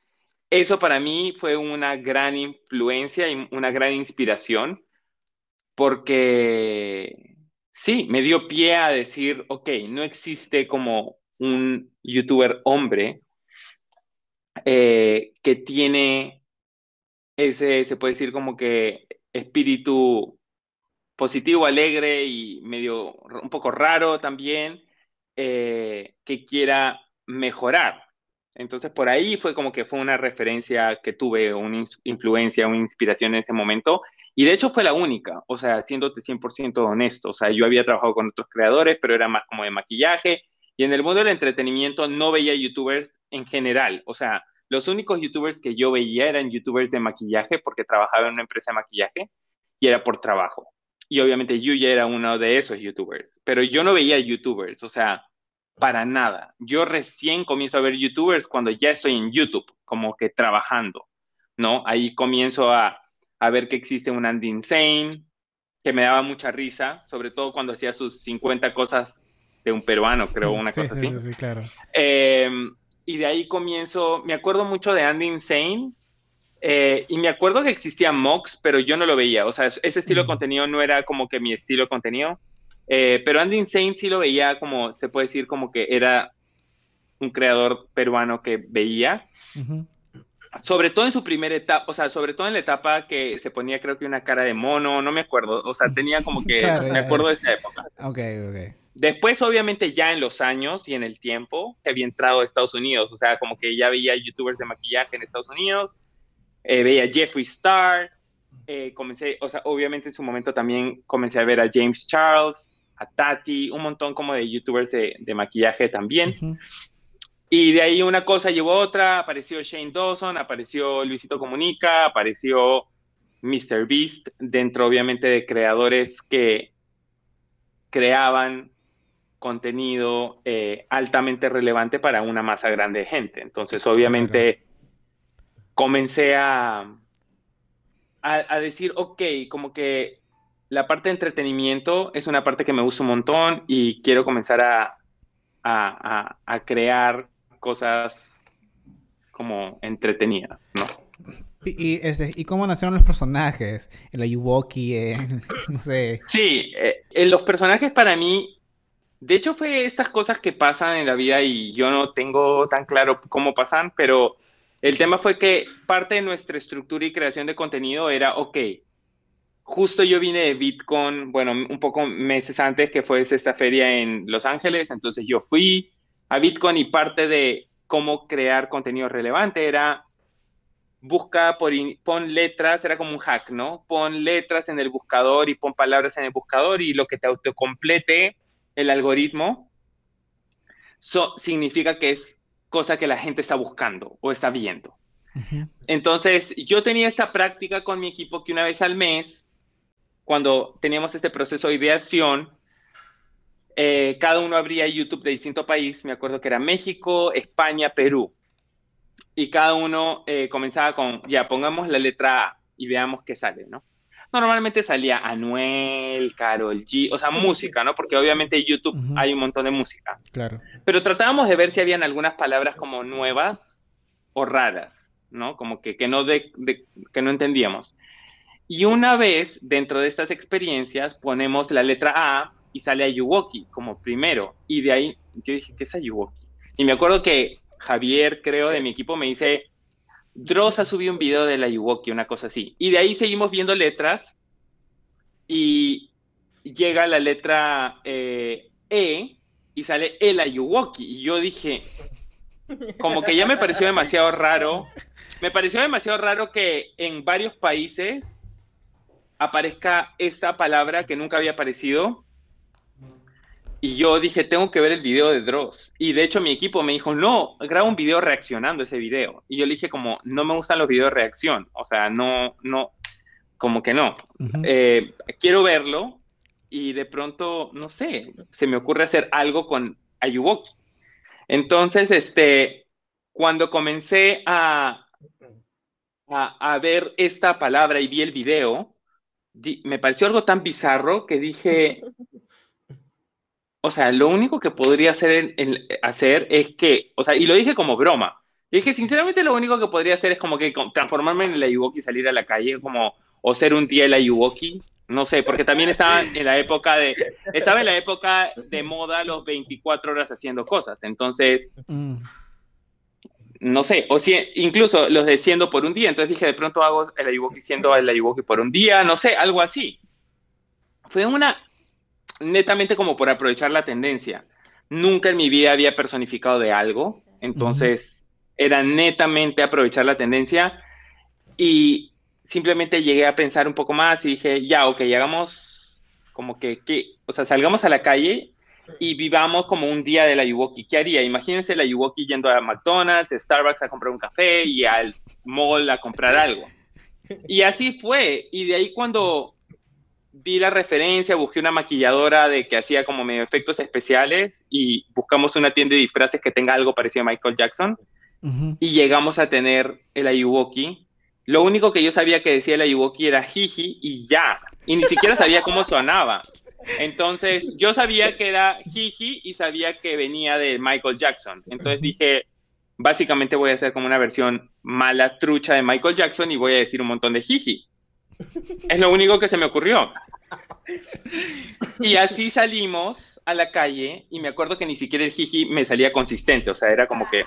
eso para mí fue una gran influencia y una gran inspiración porque sí, me dio pie a decir, ok, no existe como un youtuber hombre eh, que tiene ese, se puede decir como que espíritu positivo, alegre y medio un poco raro también, eh, que quiera mejorar. Entonces por ahí fue como que fue una referencia que tuve, una influencia, una inspiración en ese momento. Y de hecho fue la única, o sea, siéndote 100% honesto. O sea, yo había trabajado con otros creadores, pero era más como de maquillaje. Y en el mundo del entretenimiento no veía youtubers en general. O sea, los únicos youtubers que yo veía eran youtubers de maquillaje porque trabajaba en una empresa de maquillaje y era por trabajo. Y obviamente yo ya era uno de esos youtubers, pero yo no veía youtubers, o sea, para nada. Yo recién comienzo a ver youtubers cuando ya estoy en YouTube, como que trabajando, ¿no? Ahí comienzo a, a ver que existe un Andy Insane, que me daba mucha risa, sobre todo cuando hacía sus 50 cosas de un peruano, creo, una cosa así. Sí, sí, claro. Em, y de ahí comienzo, me acuerdo mucho de Andy Insane, eh, y me acuerdo que existía Mox, pero yo no lo veía. O sea, ese estilo de contenido no era como que mi estilo de contenido. Eh, pero Andy Insane sí lo veía como, se puede decir, como que era un creador peruano que veía. Sobre todo en su primera etapa, o sea, sobre todo en la etapa que se ponía creo que una cara de mono, no me acuerdo, o sea, tenía como que, me acuerdo de esa época. Ok, ok. Después, obviamente, ya en los años y en el tiempo, había entrado a Estados Unidos, o sea, como que ya veía youtubers de maquillaje en Estados Unidos, eh, veía Jeffree Star, eh, comencé, o sea, obviamente en su momento también comencé a ver a James Charles, a Tati, un montón como de youtubers de, maquillaje también. Y de ahí una cosa llevó a otra, apareció Shane Dawson, apareció Luisito Comunica, apareció Mr. Beast, dentro obviamente de creadores que creaban contenido eh, altamente relevante para una masa grande de gente. Entonces, obviamente, comencé a, a, decir, ok, como que la parte de entretenimiento es una parte que me gusta un montón y quiero comenzar a, a, crear cosas como entretenidas, ¿no? Y, y, cómo nacieron los personajes? El Ayuwoki, no sé. Sí, eh, los personajes para mí, de hecho fue estas cosas que pasan en la vida y yo no tengo tan claro cómo pasan, pero el tema fue que parte de nuestra estructura y creación de contenido era, ok, justo yo vine de Bitcoin, bueno, un poco meses antes que fue esta feria en Los Ángeles, entonces yo fui a Bitcoin y parte de cómo crear contenido relevante era busca por pon letras, era como un hack, ¿no? Pon letras en el buscador y pon palabras en el buscador y lo que te autocomplete el algoritmo significa que es cosa que la gente está buscando o está viendo. Entonces, yo tenía esta práctica con mi equipo que una vez al mes, cuando teníamos este proceso de ideación, eh, cada uno abría YouTube de distinto país, me acuerdo que era México, España, Perú, y cada uno eh, comenzaba con, ya, pongamos la letra A y veamos qué sale, ¿no? normalmente salía Anuel, Carol G, o sea, música, ¿no? Porque obviamente en YouTube hay un montón de música. Claro. Pero tratábamos de ver si habían algunas palabras como nuevas o raras, ¿no? Como que, que, no, de, que no entendíamos. Y una vez, dentro de estas experiencias, ponemos la letra A y sale Ayuwoki como primero. Y de ahí yo dije, ¿qué es Ayuwoki? Y me acuerdo que Javier, creo, de mi equipo, me dice, Dross ha subido un video de la Yuwoki, una cosa así. Y de ahí seguimos viendo letras y llega la letra eh, E y sale el Ayuwoki. Y yo dije, como que ya me pareció demasiado raro. Me pareció demasiado raro que en varios países aparezca esta palabra que nunca había aparecido y yo dije, tengo que ver el video de Dross. Y de hecho mi equipo me dijo, no, graba un video reaccionando a ese video. Y yo le dije como, no me gustan los videos de reacción. O sea, no, no, como que no. Eh, quiero verlo y de pronto, no sé, se me ocurre hacer algo con Ayuwoki. Entonces, este, cuando comencé a, a, a ver esta palabra y vi el video, me pareció algo tan bizarro que dije, o sea, lo único que podría hacer, hacer es que, o sea, y lo dije como broma, dije, sinceramente lo único que podría hacer es como que transformarme en el Ayuwoki y salir a la calle, como, o ser un día el Ayuwoki, no sé, porque también estaba en la época de, estaba en la época de moda los 24 horas haciendo cosas, entonces, mm. no sé, o si, incluso los de siendo por un día, entonces dije, de pronto hago el Ayuwoki siendo el Ayuwoki por un día, no sé, algo así. Fue una netamente como por aprovechar la tendencia. Nunca en mi vida había personificado de algo, entonces era netamente aprovechar la tendencia y simplemente llegué a pensar un poco más y dije, ya, ok, hagamos como que, que o sea, salgamos a la calle y vivamos como un día de la Yuwoki. ¿Qué haría? Imagínense la Yuwoki yendo a McDonald's, Starbucks a comprar un café y al mall a comprar algo. Y así fue. Y de ahí cuando vi la referencia, busqué una maquilladora de que hacía como medio efectos especiales y buscamos una tienda de disfraces que tenga algo parecido a Michael Jackson. Y llegamos a tener el Ayuwoki. Lo único que yo sabía que decía el Ayuwoki era jiji y ya. Y ni siquiera sabía cómo sonaba. Entonces, yo sabía que era jiji y sabía que venía de Michael Jackson. Entonces dije, básicamente voy a hacer como una versión mala, trucha de Michael Jackson y voy a decir un montón de jiji. Es lo único que se me ocurrió. Y así salimos a la calle y me acuerdo que ni siquiera el jiji me salía consistente, o sea, era como que...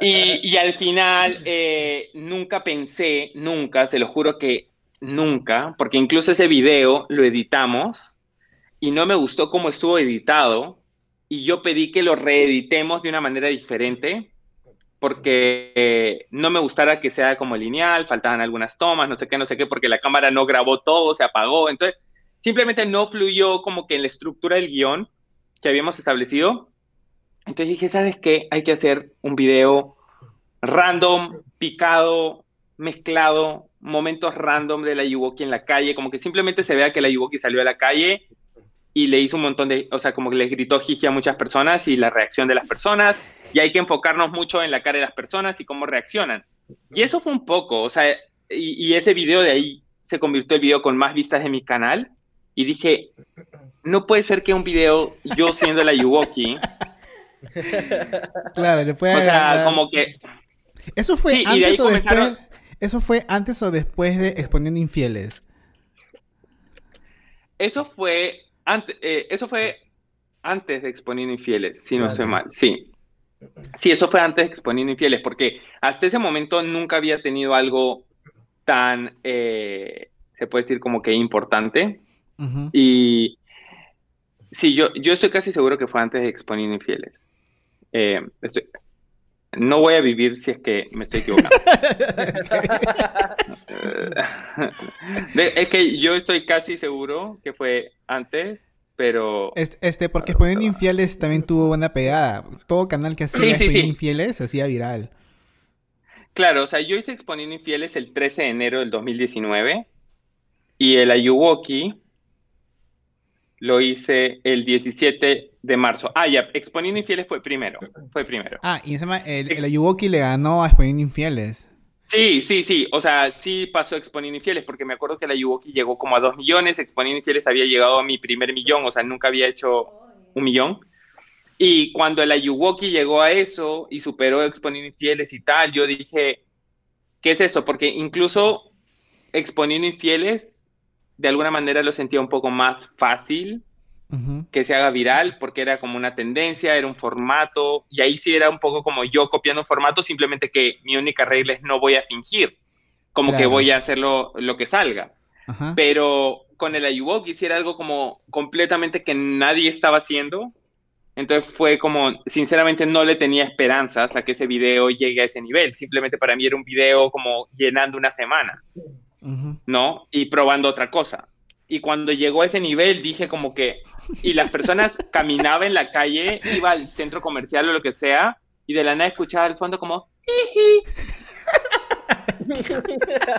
Y, al final eh, nunca pensé, nunca, se lo juro que nunca, porque incluso ese video lo editamos y no me gustó cómo estuvo editado y yo pedí que lo reeditemos de una manera diferente porque eh, no me gustara que sea como lineal, faltaban algunas tomas, no sé qué, no sé qué, porque la cámara no grabó todo, se apagó, entonces simplemente no fluyó como que en la estructura del guion que habíamos establecido. Entonces dije, ¿sabes qué? Hay que hacer un video random, picado, mezclado, momentos random de la Yuwoki en la calle, como que simplemente se vea que la Yuwoki salió a la calle y le hizo un montón de, o sea, como que le gritó jiji a muchas personas y la reacción de las personas, y hay que enfocarnos mucho en la cara de las personas y cómo reaccionan. Y eso fue un poco, o sea, y, ese video de ahí se convirtió el video con más vistas de mi canal, y dije, no puede ser que un video yo siendo la Yuwoki... claro, después... O sea, como que... Eso fue antes o después... Eso fue antes o después de Exponiendo Infieles. Eso fue eh, eso fue antes de Exponiendo Infieles, si no estoy mal. Sí. Sí, eso fue antes de Exponiendo Infieles, porque hasta ese momento nunca había tenido algo tan, eh, se puede decir como que importante. Y sí, yo, yo estoy casi seguro que fue antes de Exponiendo Infieles. Eh, no voy a vivir si es que me estoy equivocando. es que yo estoy casi seguro que fue antes, pero... Este, porque Exponiendo Infieles también tuvo buena pegada. Todo canal que hacía sí, Infieles se hacía viral. Claro, o sea, yo hice Exponiendo Infieles el 13 de enero del 2019 y el Ayuwoki lo hice el 17 de marzo. Ah, ya, Exponiendo Infieles fue primero. Fue primero. Ah, y encima el, el Ayuwoki le ganó a Exponiendo Infieles. Sí, sí, sí. O sea, sí pasó Exponiendo Infieles, porque me acuerdo que la Ayuwoki llegó como a dos millones, Exponiendo Infieles había llegado a mi primer millón, o sea, nunca había hecho un millón. Y cuando el Ayuwoki llegó a eso y superó Exponiendo Infieles y tal, yo dije, ¿qué es eso? Porque incluso Exponiendo Infieles de alguna manera lo sentía un poco más fácil que se haga viral, porque era como una tendencia, era un formato, y ahí sí era un poco como yo copiando un formato, simplemente que mi única regla es no voy a fingir, como que voy a hacerlo lo que salga. Pero con el Ayuwoki hiciera algo como completamente que nadie estaba haciendo, entonces fue como, sinceramente no le tenía esperanzas a que ese video llegue a ese nivel, simplemente para mí era un video como llenando una semana. ¿no? Y probando otra cosa. Y cuando llegó a ese nivel dije como que, y las personas caminaban en la calle, iba al centro comercial o lo que sea, y de la nada escuchaba al fondo como,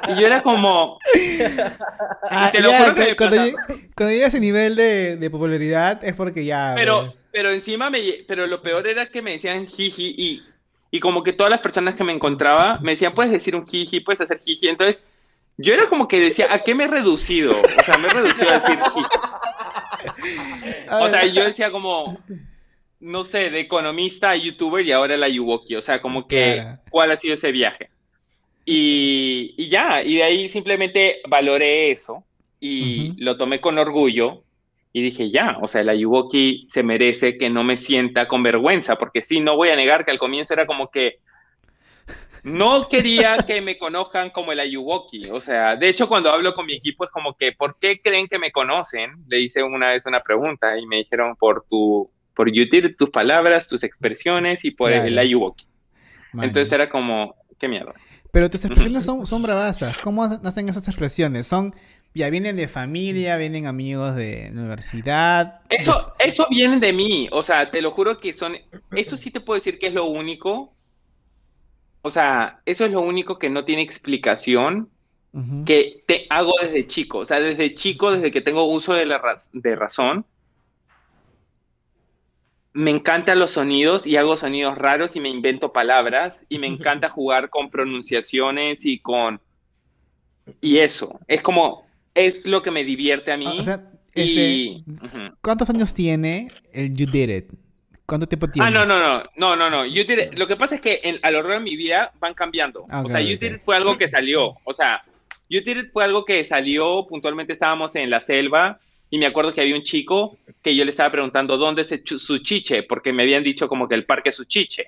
y yo era como. Ah, te lo juro que cuando, llega, a ese nivel de, popularidad es porque ya. Pero, pero encima me. Pero lo peor era que me decían jiji y, y como que todas las personas que me encontraba me decían, puedes decir un jiji, puedes hacer jiji. Entonces yo era como que decía, ¿a qué me he reducido? O sea, me he reducido a decir... o sea, yo decía como, no sé, de economista a youtuber y ahora la Yuwoki. O sea, como que, ¿cuál ha sido ese viaje? Y, y ya, y de ahí simplemente valoré eso y lo tomé con orgullo y dije, ya, o sea, la Yuwoki se merece que no me sienta con vergüenza, porque sí, no voy a negar que al comienzo era como que no quería que me conozcan como el Ayuwoki. O sea, de hecho, cuando hablo con mi equipo es como que, ¿por qué creen que me conocen? Le hice una vez una pregunta y me dijeron por tu por YouTube, tus palabras, tus expresiones y por Claro. el Ayuwoki. Entonces era como, qué mierda. Pero tus expresiones son, son bravasas. ¿Cómo hacen esas expresiones? Son, ya vienen de familia, vienen amigos de universidad. Eso, eso viene de mí, o sea, te lo juro que son, eso sí te puedo decir que es lo único, o sea, eso es lo único que no tiene explicación, que te hago desde chico, o sea, desde chico, desde que tengo uso de la raz- de razón, me encantan los sonidos y hago sonidos raros y me invento palabras y me encanta jugar con pronunciaciones y con, y eso, es como, es lo que me divierte a mí. Ah, o sea, y... ¿cuántos años tiene el You Did It? ¿Cuánto tiempo tiene? Ah, no, no, no, no, no, no. It- lo que pasa es que en- a lo largo de mi vida van cambiando. Ah, o sea, You ok. Did It fue algo que salió. O sea, It fue algo que salió, puntualmente estábamos en la selva y me acuerdo que había un chico que yo le estaba preguntando dónde es su chiche, porque me habían dicho como que el parque es su chiche.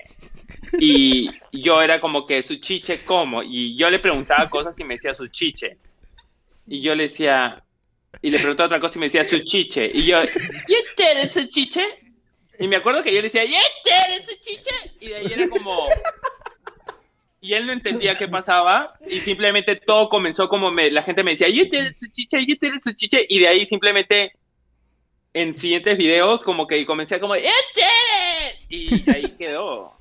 Y yo era como que su chiche, ¿cómo? Y yo le preguntaba cosas y me decía su chiche. Y yo le decía, y le preguntaba otra cosa y me decía su chiche. Y yo, ¿y usted es su chiche? Y me acuerdo que yo le decía, ¿y usted es su chiche? Y de ahí era como... Y él no entendía qué pasaba y simplemente todo comenzó como me, la gente me decía, ¿y usted es su chiche? ¿y usted es su chiche? Y de ahí simplemente en siguientes videos como que comencé como, ¿y usted? Y ahí quedó.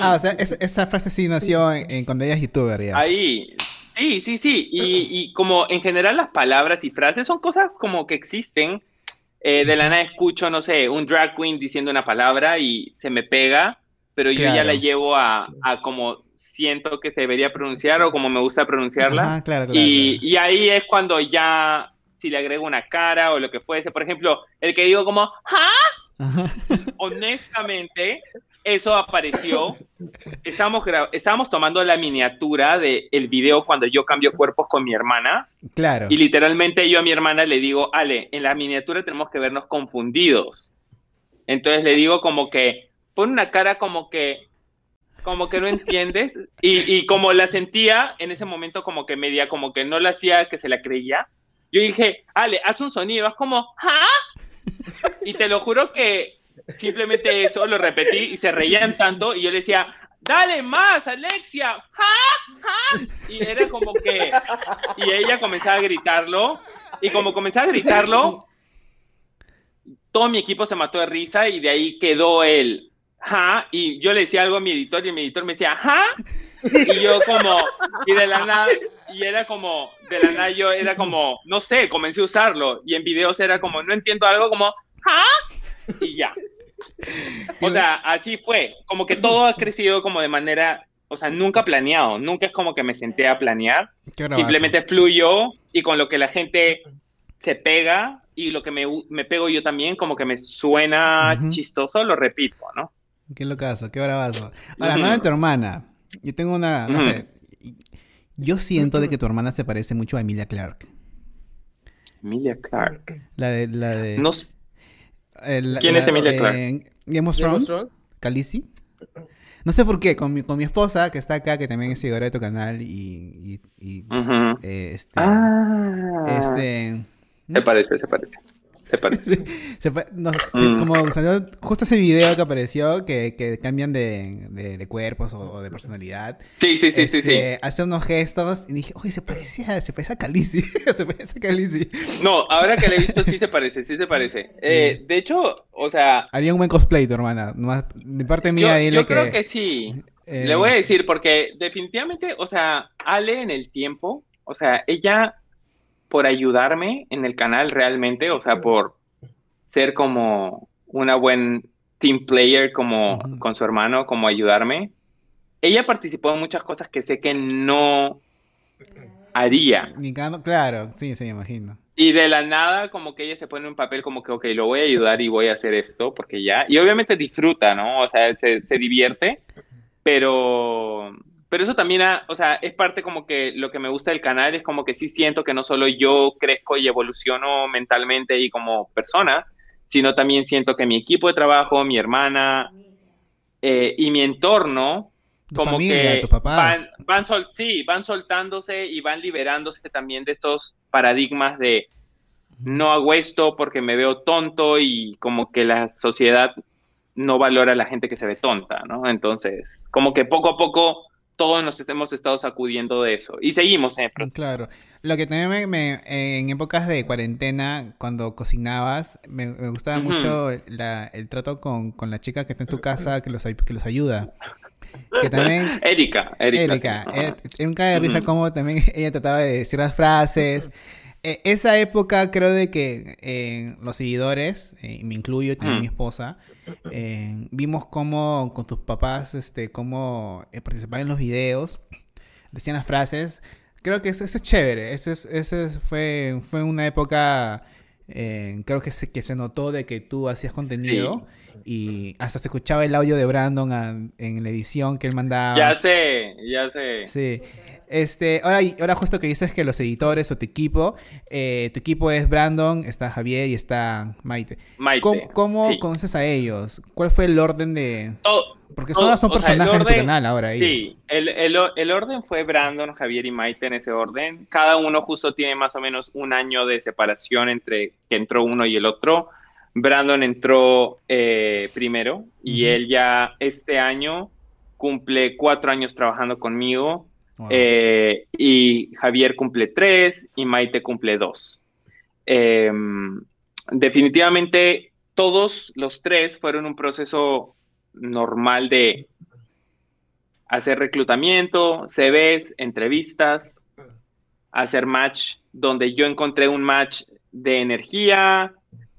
Ah, o sea, esa, esa frase sí nació en, en cuando eras youtuber ya. Ahí, sí, sí, sí. Y, y como en general las palabras y frases son cosas como que existen. Eh, de la nada escucho, no sé, un drag queen diciendo una palabra y se me pega, pero yo ya la llevo a, a como siento que se debería pronunciar o como me gusta pronunciarla. Ajá, claro, claro. Y, y ahí es cuando ya, si le agrego una cara o lo que fuese, por ejemplo, el que digo como, ¿ah? Honestamente, eso apareció. Estábamos, estábamos tomando la miniatura del el video cuando yo cambio cuerpos con mi hermana. Claro. Y literalmente yo a mi hermana le digo, Ale, en la miniatura tenemos que vernos confundidos. Entonces le digo como que, pon una cara como que, como que no entiendes. Y, y como la sentía en ese momento como que media, como que no la hacía que se la creía. Yo dije, Ale, haz un sonido, haz como, ¿ah? Y te lo juro que simplemente eso lo repetí y se reían tanto y yo le decía, dale más, Alexia, ¡ja! ¡ja! Y era como que, y ella comenzaba a gritarlo y como comenzaba a gritarlo, todo mi equipo se mató de risa y de ahí quedó el, ¡ja! Y yo le decía algo a mi editor y mi editor me decía, ¡ja! Y yo como, y de la nada, y era como, de la nada yo era como, no sé, comencé a usarlo y en videos era como, no entiendo algo como, ¡ja! Y ya. O sea, así fue, como que todo ha crecido como de manera, o sea, nunca planeado, nunca es como que me senté a planear, simplemente fluyó y con lo que la gente se pega y lo que me, me pego yo también, como que me suena chistoso, lo repito, ¿no? Qué locazo, qué bravazo. Ahora, hablando de tu hermana, yo tengo una, no sé, yo siento de que tu hermana se parece mucho a Emilia Clark. Emilia Clark. La de, la de... No sé. Eh, ¿Quién la- es Emilia Clark? en Game of Thrones. Khaleesi. No sé por qué, con mi, con mi esposa, que está acá, que también es seguidora de tu canal, y, y- eh, este, Ah. este, Se parece, se parece. Se parece. se no, sí, Mm. como salió justo ese video que apareció, que, que cambian de, de- de cuerpos o, o de personalidad, Sí, sí, sí, sí, sí. este, hace unos gestos, y dije, oye, se parecía, se parece a Khaleesi, se parece a Khaleesi. No, ahora que la he visto, sí se parece, sí se parece. Eh, de hecho, o sea, Haría un buen cosplay tu hermana, de parte yo, mía, dile yo creo que... que sí. eh, Le voy a decir, porque definitivamente, o sea, Ale en el tiempo, o sea, ella por ayudarme en el canal realmente, o sea, por ser como una buen team player como con su hermano, como ayudarme, ella participó en muchas cosas que sé que no haría. Claro, sí, sí, me imagino. Y de la nada, como que ella se pone en un papel como que, ok, lo voy a ayudar y voy a hacer esto, porque ya. Y obviamente disfruta, ¿no? O sea, se, se divierte, pero. Pero eso también, ha- o sea, es parte como que lo que me gusta del canal es como que sí siento que no solo yo crezco y evoluciono mentalmente y como persona, sino también siento que mi equipo de trabajo, mi hermana eh, y mi entorno Tu como familia, que tus papás. van, van sol- sí, van soltándose y van liberándose también de estos paradigmas de no hago esto porque me veo tonto y como que la sociedad no valora a la gente que se ve tonta, ¿no? Entonces, como que poco a poco todos nos hemos estado sacudiendo de eso y seguimos en el proceso. Claro, lo que también me, en épocas de cuarentena, cuando cocinabas, me, gustaba mucho el trato con, la chica que está en tu casa, que los, que los ayuda. Que también... Erika, Erika. Erika. nunca de risa como también ella trataba de decir las frases. E, esa época creo de que eh, los seguidores, eh, me incluyo también mi esposa, eh, vimos cómo con tus papás, este, cómo participaban en los videos, decían las frases. Creo que eso, es chévere. Eso, es, fue, fue una época, creo que se, que se notó de que tú hacías contenido. Y hasta se escuchaba el audio de Brandon en la edición que él mandaba. Ya sé, ya sé. Sí. Este, ahora, ahora justo que dices que los editores o tu equipo, eh, tu equipo es Brandon, está Javier y está Maite. Maite ¿Cómo, conoces a ellos? ¿Cuál fue el orden de...? Porque son, son personajes de tu canal ahora ellos. Sí, el, el, orden fue Brandon, Javier y Maite en ese orden. Cada uno justo tiene más o menos un año de separación entre que entró uno y el otro. Brandon entró eh, primero y él ya este año cumple cuatro años trabajando conmigo eh, y Javier cumple tres y Maite cumple dos. Em, definitivamente todos los tres fueron un proceso normal de hacer reclutamiento, CVs, entrevistas, hacer match, donde yo encontré un match de energía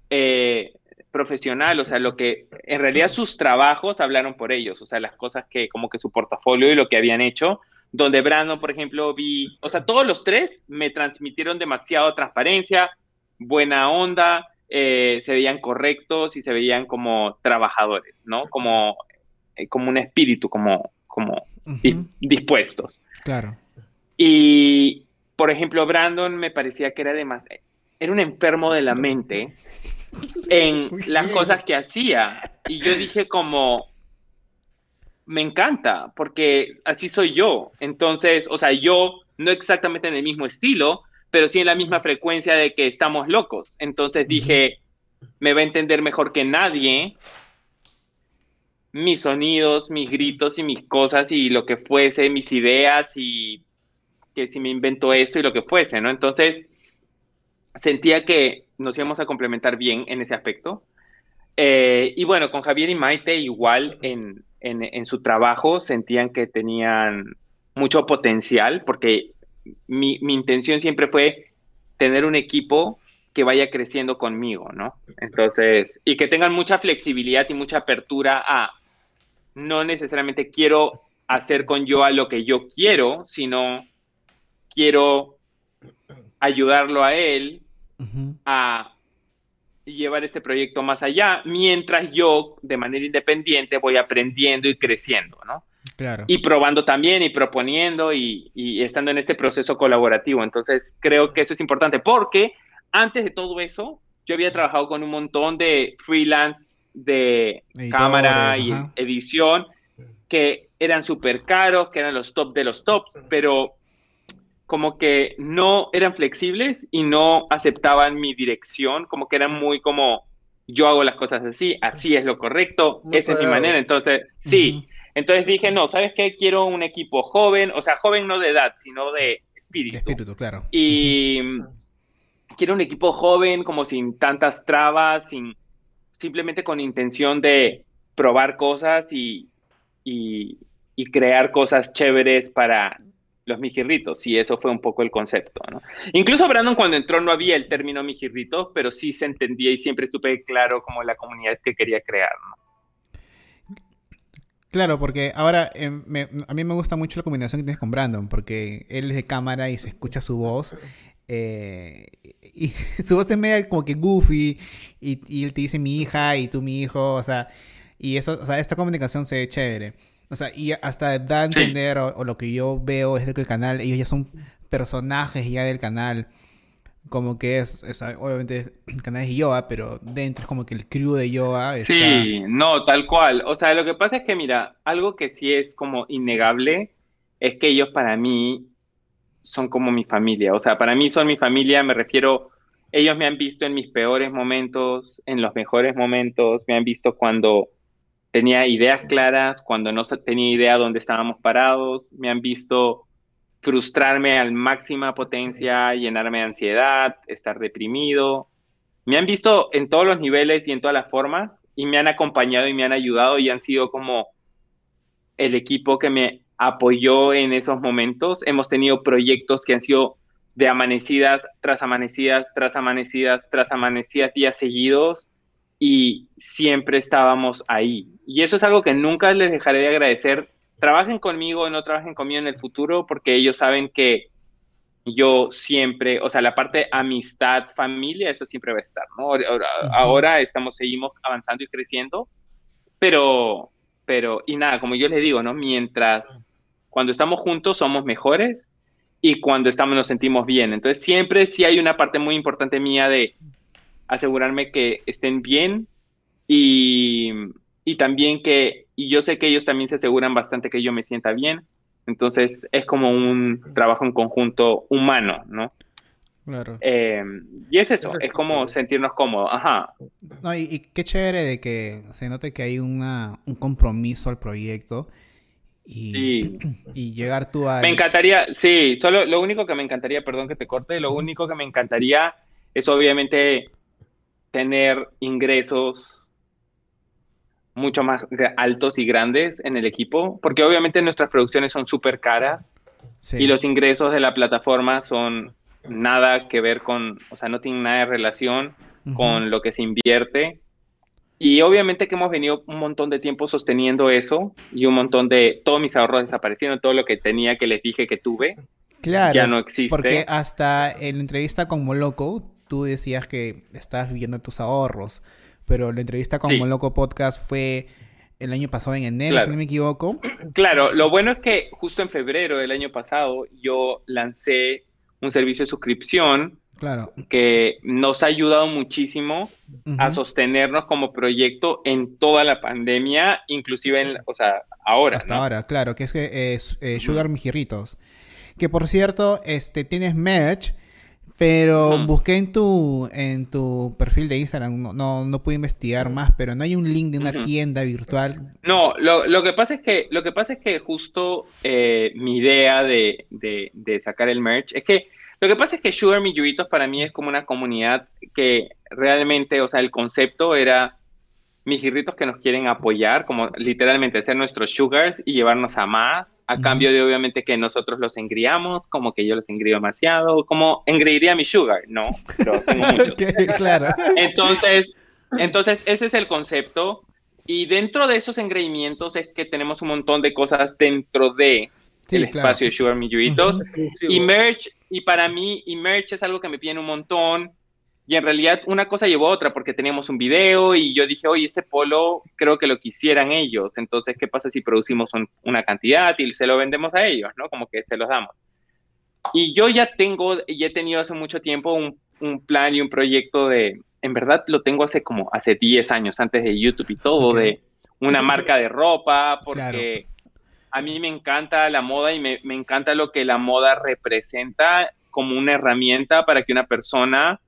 eh, profesional, o sea, lo que en realidad sus trabajos hablaron por ellos, o sea, las cosas que como que su portafolio y lo que habían hecho, donde Brandon, por ejemplo, vi, o sea, todos los tres me transmitieron demasiado transparencia, buena onda, eh, se veían correctos y se veían como trabajadores, ¿no? Como, eh, como un espíritu, como, como dispuestos. Claro. Y, por ejemplo, Brandon me parecía que era demasiado, era un enfermo de la mente en las cosas que hacía. Y yo dije como, me encanta, porque así soy yo. Entonces, o sea, yo no exactamente en el mismo estilo, pero sí en la misma frecuencia de que estamos locos. Entonces dije, me va a entender mejor que nadie mis sonidos, mis gritos y mis cosas y lo que fuese, mis ideas y que si me invento esto y lo que fuese, ¿no? Entonces, sentía que nos íbamos a complementar bien en ese aspecto. Eh, y bueno, con Javier y Maite igual en, en, su trabajo sentían que tenían mucho potencial, porque mi, mi, intención siempre fue tener un equipo que vaya creciendo conmigo, ¿no? Entonces, y que tengan mucha flexibilidad y mucha apertura a no necesariamente quiero hacer con yo a lo que yo quiero, sino quiero ayudarlo a él a llevar este proyecto más allá, mientras yo de manera independiente voy aprendiendo y creciendo, ¿no? Claro. Y probando también y proponiendo y, estando en este proceso colaborativo. Entonces, creo que eso es importante porque antes de todo eso, yo había trabajado con un montón de freelance de cámara y edición que eran súper caros, que eran los top de los tops, pero como que no eran flexibles y no aceptaban mi dirección, como que eran muy como, yo hago las cosas así, así es lo correcto, esa es mi manera, entonces, sí. Entonces dije, no, ¿sabes qué? Quiero un equipo joven, o sea, joven no de edad, sino de espíritu. De espíritu, claro. Y quiero un equipo joven, como sin tantas trabas, sin simplemente con intención de probar cosas y, y, y crear cosas chéveres para los mijirritos, y eso fue un poco el concepto, ¿no? Incluso Brandon cuando entró no había el término mijirrito, pero sí se entendía y siempre estuve claro como la comunidad que quería crear, ¿no? Claro, porque ahora eh, a mí me gusta mucho la combinación que tienes con Brandon, porque él es de cámara y se escucha su voz. Eh, y su voz es media como que goofy, y, y, él te dice mi hija y tú mi hijo, o sea, y eso, o sea, esta comunicación se ve chévere. O sea, y hasta da a entender, o, lo que yo veo es que el canal, ellos ya son personajes ya del canal. Como que es, obviamente el canal es Yoa, pero dentro es como que el crew de Yoa está... Sí, no, tal cual. O sea, lo que pasa es que, mira, algo que sí es como innegable es que ellos para mí son como mi familia. O sea, para mí son mi familia, me refiero ellos me han visto en mis peores momentos, en los mejores momentos, me han visto cuando tenía ideas claras, cuando no tenía idea dónde estábamos parados, me han visto frustrarme al máxima potencia, llenarme de ansiedad, estar deprimido. Me han visto en todos los niveles y en todas las formas y me han acompañado y me han ayudado y han sido como el equipo que me apoyó en esos momentos. Hemos tenido proyectos que han sido de amanecidas tras amanecidas, tras amanecidas, tras amanecidas días seguidos y siempre estábamos ahí. Y eso es algo que nunca les dejaré de agradecer. Trabajen conmigo o no trabajen conmigo en el futuro porque ellos saben que yo siempre, o sea, la parte amistad, familia, eso siempre va a estar, ¿no? Ahora, estamos, seguimos avanzando y creciendo, pero, pero, y nada, como yo les digo, ¿no? Mientras, cuando estamos juntos somos mejores y cuando estamos nos sentimos bien. Entonces, siempre sí hay una parte muy importante mía de asegurarme que estén bien y, y también que, y yo sé que ellos también se aseguran bastante que yo me sienta bien entonces es como un trabajo en conjunto humano, ¿no? Claro. Eh, y es eso, es como sentirnos cómodos, ajá. No, y, qué chévere de que se note que hay una, un compromiso al proyecto y, y llegar tú a... Me encantaría, sí, solo lo único que me encantaría, perdón que te corte, lo único que me encantaría es obviamente tener ingresos mucho más altos y grandes en el equipo, porque obviamente nuestras producciones son súper caras y los ingresos de la plataforma son nada que ver con, o sea, no tienen nada de relación con lo que se invierte. Y obviamente que hemos venido un montón de tiempo sosteniendo eso y un montón de, todos mis ahorros desaparecieron, todo lo que tenía que les dije que tuve, claro, ya no existe. Porque hasta en la entrevista con Moloco, tú decías que estabas viviendo tus ahorros pero la entrevista con Moloco Podcast fue el año pasado en enero, si no me equivoco. Claro, lo bueno es que justo en febrero del año pasado yo lancé un servicio de suscripción claro. que nos ha ayudado muchísimo a sostenernos como proyecto en toda la pandemia, inclusive en, o sea, ahora. Hasta ahora, claro, que es que es eh, Sugar Mijirritos. Que por cierto, este tienes merch pero busqué en tu, en tu perfil de Instagram, no, no, no pude investigar más, pero no hay un link de una tienda virtual. No, lo, lo, que pasa es que, lo que pasa es que justo eh, mi idea de, de, de, sacar el merch es que lo que pasa es que Sugar Me para mí es como una comunidad que realmente, o sea, el concepto era mis girritos que nos quieren apoyar, como literalmente ser nuestros sugars y llevarnos a más, a cambio de obviamente que nosotros los engriamos, como que yo los engrío demasiado, como engreiría mi sugar, no, pero tengo muchos. claro. Entonces, entonces, ese es el concepto. Y dentro de esos engreimientos es que tenemos un montón de cosas dentro de el espacio de Sugar Me Y merch, y para mí, y merch es algo que me piden un montón. Y en realidad una cosa llevó a otra porque teníamos un video y yo dije, oye, este polo creo que lo quisieran ellos. Entonces, ¿qué pasa si producimos una cantidad y se lo vendemos a ellos, ¿no? Como que se los damos. Y yo ya tengo, ya he tenido hace mucho tiempo un, un plan y un proyecto de, en verdad lo tengo hace como, hace 10 años, antes de YouTube y todo, de una marca de ropa, porque a mí me encanta la moda y me, me encanta lo que la moda representa como una herramienta para que una persona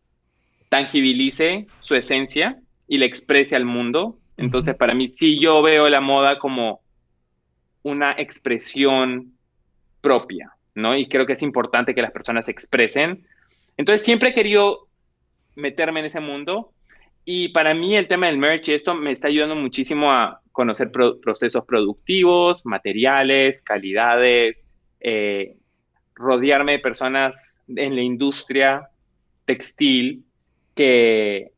tangibilice su esencia y la exprese al mundo. Entonces, para mí, sí yo veo la moda como una expresión propia, ¿no? Y creo que es importante que las personas se expresen. Entonces, siempre he querido meterme en ese mundo. Y para mí el tema del merch, esto me está ayudando muchísimo a conocer procesos productivos, materiales, calidades, eh, rodearme de personas en la industria textil que,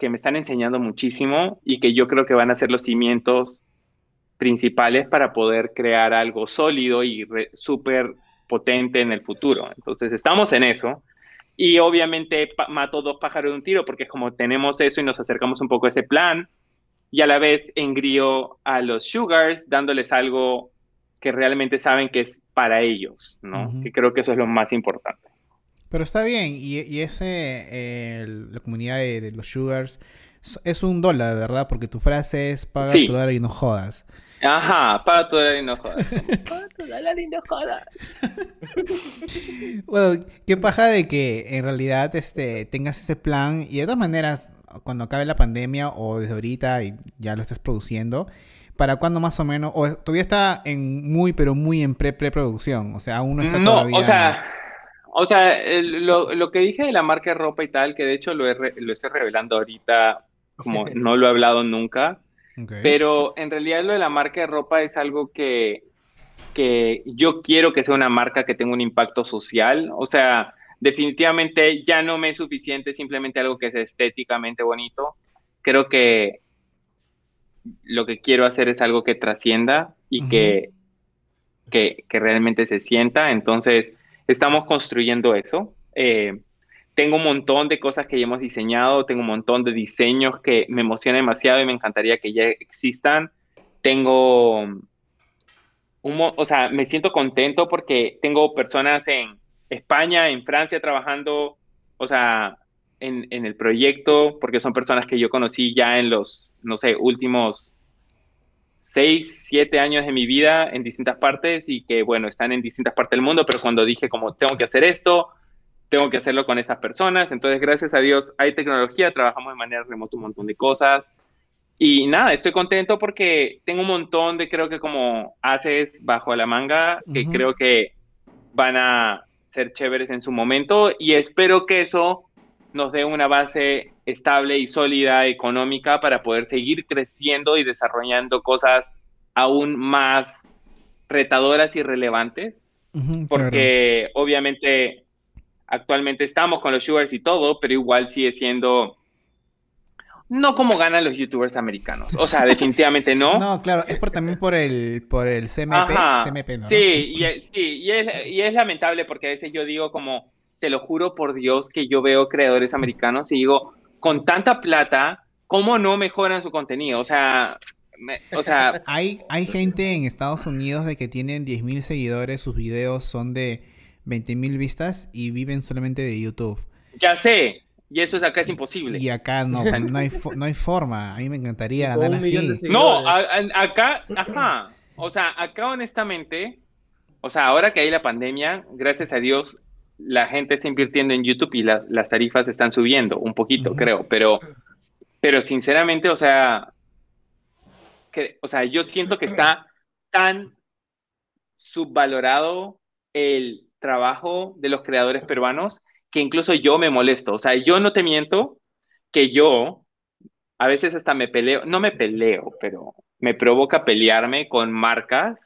me están enseñando muchísimo y que yo creo que van a ser los cimientos principales para poder crear algo sólido y súper potente en el futuro. Entonces, estamos en eso. Y obviamente mato dos pájaros de un tiro porque es como tenemos eso y nos acercamos un poco a ese plan y a la vez engrío a los sugars dándoles algo que realmente saben que es para ellos, ¿no? Que creo que eso es lo más importante. Pero está bien, y, ese, la comunidad de, los Sugars, es un dólar, ¿verdad? Porque tu frase es paga tu dólar y no jodas. Ajá, para tu dólar y no jodas. Para tu dólar y no jodas. Bueno, qué paja de que en realidad este, tengas ese plan y de todas maneras, cuando acabe la pandemia o desde ahorita y ya lo estés produciendo, ¿para cuándo más o menos? O todavía está en muy, pero muy en pre preproducción, o sea, aún no está No, todavía... o sea, o sea, el- lo, lo que dije de la marca de ropa y tal, que de hecho lo, he lo estoy revelando ahorita, como no lo he hablado nunca, pero en realidad lo de la marca de ropa es algo que, que yo quiero que sea una marca que tenga un impacto social, o sea, definitivamente ya no me es suficiente simplemente algo que sea estéticamente bonito, creo que lo que quiero hacer es algo que trascienda y que, que, que realmente se sienta. Entonces, estamos construyendo eso. Eh, tengo un montón de cosas que ya hemos diseñado, tengo un montón de diseños que me emocionan demasiado y me encantaría que ya existan. Tengo un, o sea, me siento contento porque tengo personas en España, en Francia trabajando, o sea, en el proyecto, porque son personas que yo conocí ya en los, no sé, últimos seis, siete años de mi vida en distintas partes y que, bueno, están en distintas partes del mundo, pero cuando dije como tengo que hacer esto, tengo que hacerlo con esas personas, entonces gracias a Dios hay tecnología, trabajamos de manera remota un montón de cosas. Y nada, estoy contento porque tengo un montón de, creo que como haces bajo la manga, que creo que van a ser chéveres en su momento y espero que eso nos dé una base estable y sólida económica para poder seguir creciendo y desarrollando cosas aún más retadoras y relevantes, porque obviamente actualmente estamos con los sugars y todo, pero igual sigue siendo no como ganan los youtubers americanos. O sea, definitivamente no. No, claro, es por, también por el, por el CMP, Ajá. CMP, ¿no? Sí, y, sí y, es, y es lamentable porque a veces yo digo como, te lo juro por Dios que yo veo creadores americanos y digo, con tanta plata, ¿cómo no mejoran su contenido? O sea, me- o sea, Hay, hay gente en Estados Unidos de que tienen 10.000 seguidores, sus videos son de 20.000 vistas y viven solamente de YouTube. ya sé, y eso es acá es imposible. Y acá no, no hay, fo- no hay forma. A mí me encantaría ganar así. No, a- a- acá, ajá. O sea, acá honestamente, o sea, ahora que hay la pandemia, gracias a Dios, la gente está invirtiendo en YouTube y las, las tarifas están subiendo un poquito, creo, pero, pero sinceramente, o sea, que, o sea, yo siento que está tan subvalorado el trabajo de los creadores peruanos que incluso yo me molesto. O sea, yo no te miento que yo a veces hasta me peleo, no me peleo, pero me provoca pelearme con marcas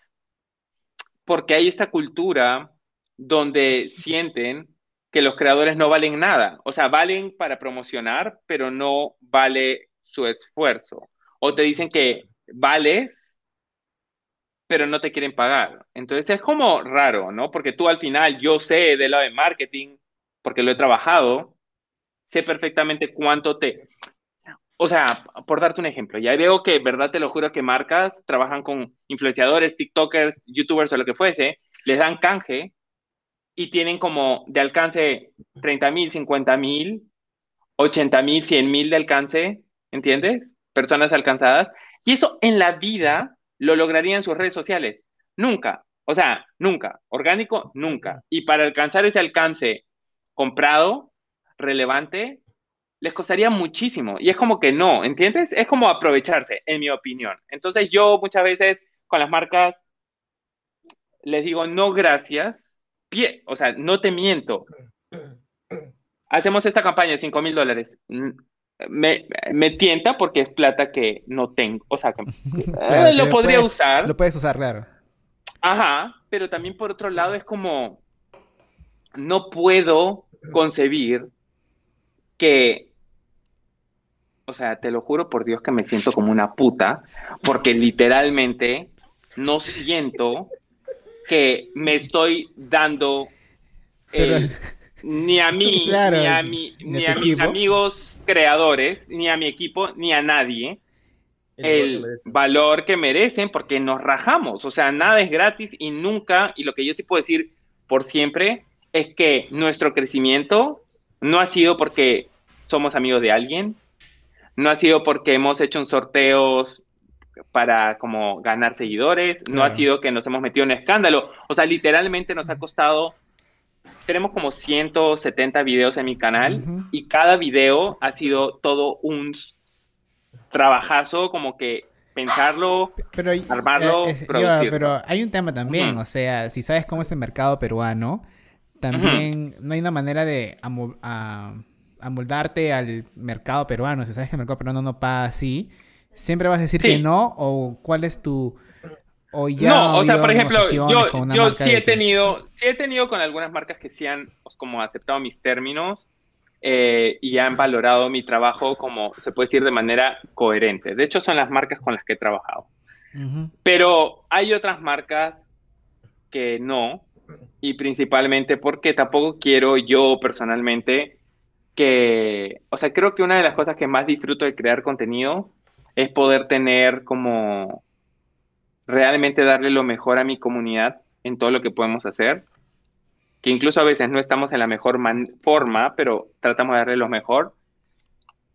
porque hay esta cultura donde sienten que los creadores no valen nada. O sea, valen para promocionar, pero no vale su esfuerzo. O te dicen que vales, pero no te quieren pagar. Entonces es como raro, ¿no? Porque tú al final, yo sé de lado de marketing, porque lo he trabajado, sé perfectamente cuánto te... O sea, por darte un ejemplo, ya veo que, verdad, te lo juro que marcas trabajan con influenciadores, TikTokers, YouTubers o lo que fuese, les dan canje y tienen como de alcance 30 mil, 50 mil, 80 mil, 100 mil de alcance, ¿entiendes? Personas alcanzadas. Y eso en la vida lo lograría en sus redes sociales. Nunca. O sea, nunca. Orgánico, nunca. Y para alcanzar ese alcance comprado, relevante, les costaría muchísimo. Y es como que no, ¿entiendes? Es como aprovecharse, en mi opinión. Entonces yo muchas veces con las marcas les digo, no, gracias. Pie, o sea, no te miento. Hacemos esta campaña de 5 mil dólares. Mm, Me, me tienta porque es plata que no tengo. O sea, que Claro, eh, que lo lo podría puedes- usar. Lo puedes usar, claro. Ajá, pero también por otro lado es como, no puedo concebir que, o sea, te lo juro por Dios que me siento como una puta, porque literalmente no siento que me estoy dando el- ni a mí, Claro, ni a, mi- ni a mis amigos creadores, ni a mi equipo, ni a nadie El valor que merecen porque nos rajamos. O sea, nada es gratis y nunca, y lo que yo sí puedo decir por siempre, es que nuestro crecimiento no ha sido porque somos amigos de alguien, no ha sido porque hemos hecho un sorteos para como ganar seguidores, no ha sido que nos hemos metido en escándalo, o sea, literalmente nos ha costado, tenemos como 170 videos en mi canal y cada video ha sido todo un trabajazo, como que pensarlo, Pero, Armarlo, eh, eh, producirlo. pero hay un tema también, o sea, si sabes cómo es el mercado peruano, también no hay una manera de amoldarte al mercado peruano. Si sabes que el mercado peruano no paga así, siempre vas a decir Sí. que no, o cuál es tu... O ya no, o sea, por ejemplo, yo, yo sí he tenido, sí he tenido con algunas marcas que sí han pues, como aceptado mis términos eh, y han valorado mi trabajo como se puede decir de manera coherente. De hecho, son las marcas con las que he trabajado. Pero hay otras marcas que no, y principalmente porque tampoco quiero yo personalmente que, o sea, creo que una de las cosas que más disfruto de crear contenido es poder tener como realmente darle lo mejor a mi comunidad en todo lo que podemos hacer, que incluso a veces no estamos en la mejor forma, pero tratamos de darle lo mejor.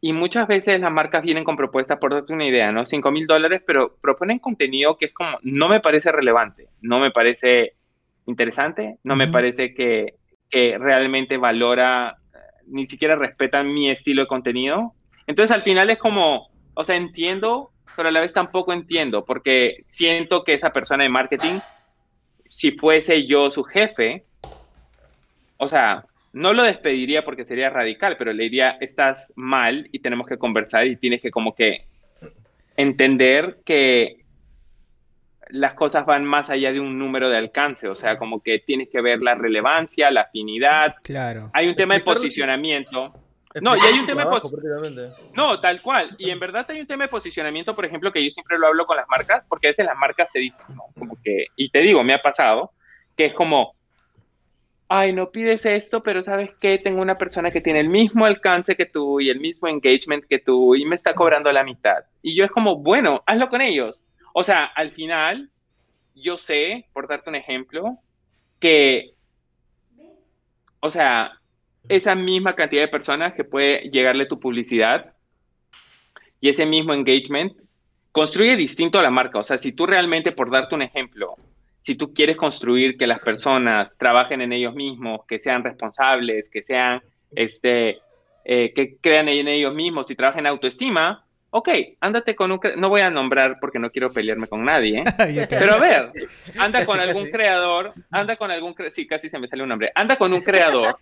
Y muchas veces las marcas vienen con propuestas, por darte una idea, ¿no? 5 mil dólares, pero proponen contenido que es como, no me parece relevante, no me parece interesante, no me parece que, que realmente valora, eh, ni siquiera respetan mi estilo de contenido. Entonces al final es como, o sea, entiendo, pero a la vez tampoco entiendo, porque siento que esa persona de marketing, si fuese yo su jefe, o sea, no lo despediría porque sería radical, pero le diría, estás mal y tenemos que conversar y tienes que como que entender que las cosas van más allá de un número de alcance, o sea, como que tienes que ver la relevancia, la afinidad. Claro. Hay un tema de posicionamiento. No, y hay un tema trabajo. No, tal cual. Y en verdad hay un tema de posicionamiento, por ejemplo, que yo siempre lo hablo con las marcas, porque a veces las marcas te dicen, ¿no? Como que, y te digo, me ha pasado, que es como, ay, no pides esto, pero sabes que tengo una persona que tiene el mismo alcance que tú y el mismo engagement que tú y me está cobrando la mitad. Y yo es como, bueno, hazlo con ellos. O sea, al final, yo sé, por darte un ejemplo, que, o sea, esa misma cantidad de personas que puede llegarle tu publicidad y ese mismo engagement construye distinto a la marca. O sea, si tú realmente, por darte un ejemplo, si tú quieres construir que las personas trabajen en ellos mismos, que sean responsables, que sean, este, eh, que crean en ellos mismos y trabajen en autoestima, ok, ándate con un, no voy a nombrar porque no quiero pelearme con nadie, ¿eh? Pero a ver, anda con algún creador, anda con algún, sí, casi se me sale un nombre, anda con un creador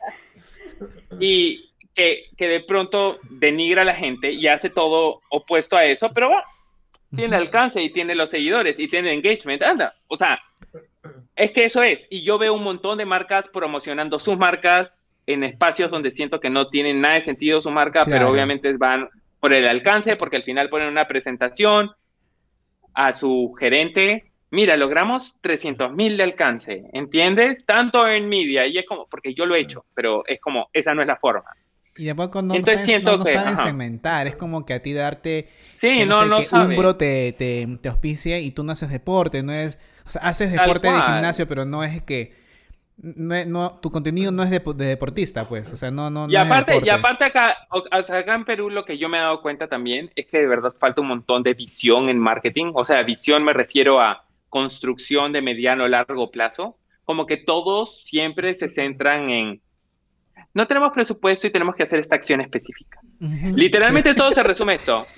y que, que de pronto denigra a la gente y hace todo opuesto a eso, pero tiene alcance y tiene los seguidores y tiene engagement, anda, o sea, es que eso es, y yo veo un montón de marcas promocionando sus marcas en espacios donde siento que no tienen nada de sentido su marca, Claro. pero obviamente van por el alcance, porque al final ponen una presentación a su gerente, mira, logramos 300 mil de alcance, ¿entiendes? Tanto en media, y es como, porque yo lo he hecho, pero es como, esa no es la forma. Y después cuando no, Entonces sabes- no- no que- saben ajá. segmentar, es como que a ti darte Sí, que no, sé, no que. Umbro te, te, te auspicia y tú no haces deporte, no es, o sea, haces deporte de gimnasio, pero no es que, no, no- tu contenido no es de, de deportista, pues, o sea, no, no, Y no aparte, y aparte acá, o- o sea, acá en Perú lo que yo me he dado cuenta también es que de verdad falta un montón de visión en marketing. O sea, visión me refiero a construcción de mediano o largo plazo. Como que todos siempre se centran en, no tenemos presupuesto y tenemos que hacer esta acción específica. Literalmente todo se resume esto.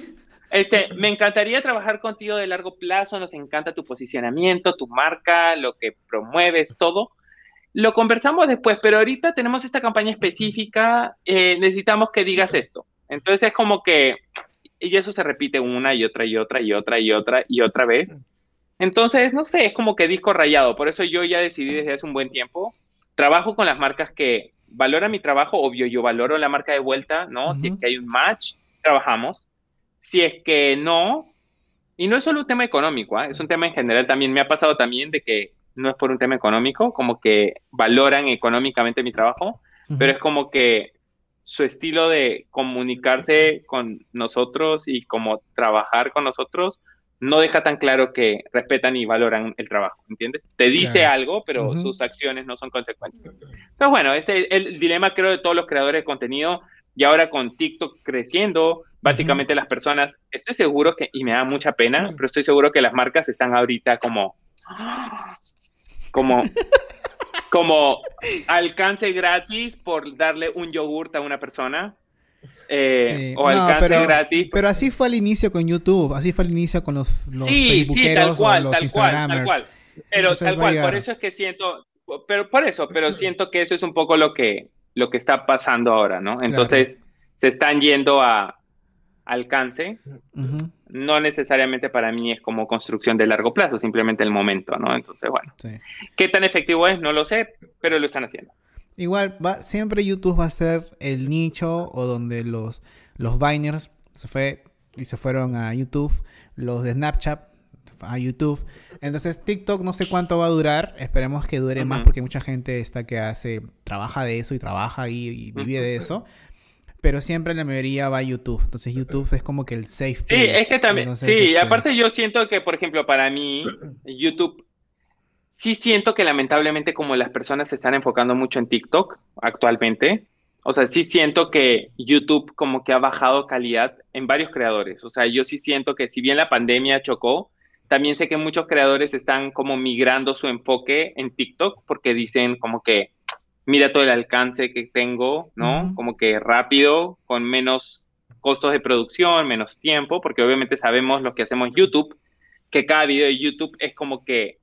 Este, me encantaría trabajar contigo de largo plazo, nos encanta tu posicionamiento, tu marca, lo que promueves, todo. Lo conversamos después, pero ahorita tenemos esta campaña específica, eh, necesitamos que digas esto. Entonces es como que, y eso se repite una y otra y otra y otra y otra y otra vez. Entonces, no sé, es como que disco rayado. Por eso yo ya decidí desde hace un buen tiempo, trabajo con las marcas que valoran mi trabajo, obvio, yo valoro la marca de vuelta, ¿no? Si es que hay un match, trabajamos. Si es que no, y no es solo un tema económico, ¿ah? es un tema en general también. Me ha pasado también de que no es por un tema económico, como que valoran económicamente mi trabajo, pero es como que su estilo de comunicarse con nosotros y como trabajar con nosotros no deja tan claro que respetan y valoran el trabajo, ¿entiendes? Te dice Claro. algo, pero Ujú. sus acciones no son consecuentes. Entonces, bueno, ese es el dilema creo de todos los creadores de contenido y ahora con TikTok creciendo, Básicamente las personas, estoy seguro que, y me da mucha pena, pero estoy seguro que las marcas están ahorita como, como, como alcance gratis por darle un yogurt a una persona. Eh, Sí. O No, alcance pero, gratis. pero así fue al inicio con YouTube, así fue al inicio con los, los sí, sí, tal cual, o los tal cual, tal cual. Pero Entonces tal cual, por eso es que siento, pero por eso, pero siento que eso es un poco lo que, lo que está pasando ahora, ¿no? Entonces, se están yendo a alcance, no necesariamente para mí es como construcción de largo plazo, simplemente el momento, ¿no? Entonces, bueno. ¿qué tan efectivo es? No lo sé, pero lo están haciendo. Igual, va, siempre YouTube va a ser el nicho o donde los, los Viners se fue y se fueron a YouTube, los de Snapchat a YouTube. Entonces TikTok no sé cuánto va a durar, esperemos que dure más porque mucha gente está que hace, trabaja de eso y trabaja ahí y vive de eso. Pero siempre la mayoría va a YouTube. Entonces YouTube es como que el safe Sí, place. es que también, Entonces, sí, y este, aparte yo siento que, por ejemplo, para mí, YouTube, sí siento que lamentablemente como las personas se están enfocando mucho en TikTok actualmente, o sea, sí siento que YouTube como que ha bajado calidad en varios creadores, o sea, yo sí siento que si bien la pandemia chocó, también sé que muchos creadores están como migrando su enfoque en TikTok porque dicen como que mira todo el alcance que tengo, ¿no? Como que rápido, con menos costos de producción, menos tiempo, porque obviamente sabemos lo que hacemos YouTube, que cada video de YouTube es como que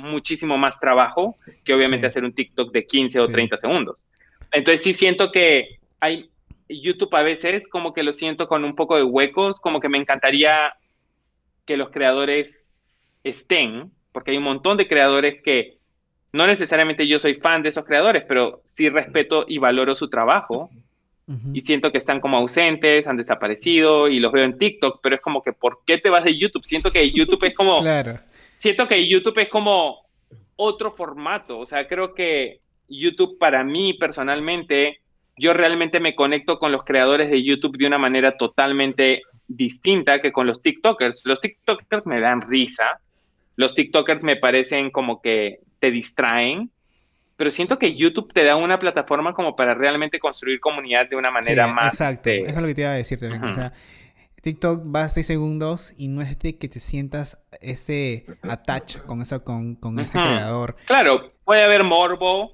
muchísimo más trabajo que obviamente Sí. hacer un TikTok de 15 o Sí. 30 segundos. Entonces sí siento que hay YouTube a veces como que lo siento con un poco de huecos, como que me encantaría que los creadores estén, porque hay un montón de creadores que no necesariamente yo soy fan de esos creadores, pero sí respeto y valoro su trabajo y siento que están como ausentes, han desaparecido y los veo en TikTok, pero es como que ¿por qué te vas de YouTube? Siento que YouTube es como Claro. Siento que YouTube es como otro formato, o sea, creo que YouTube para mí personalmente yo realmente me conecto con los creadores de YouTube de una manera totalmente distinta que con los TikTokers. Los TikTokers me dan risa, los TikTokers me parecen como que te distraen, pero siento que YouTube te da una plataforma como para realmente construir comunidad de una manera Sí, más... Exacto, este, eso es lo que te iba a decir también. O sea, TikTok va a 6 segundos y no es de que te sientas ese attach con, esa, con, con ese creador. Claro, puede haber morbo,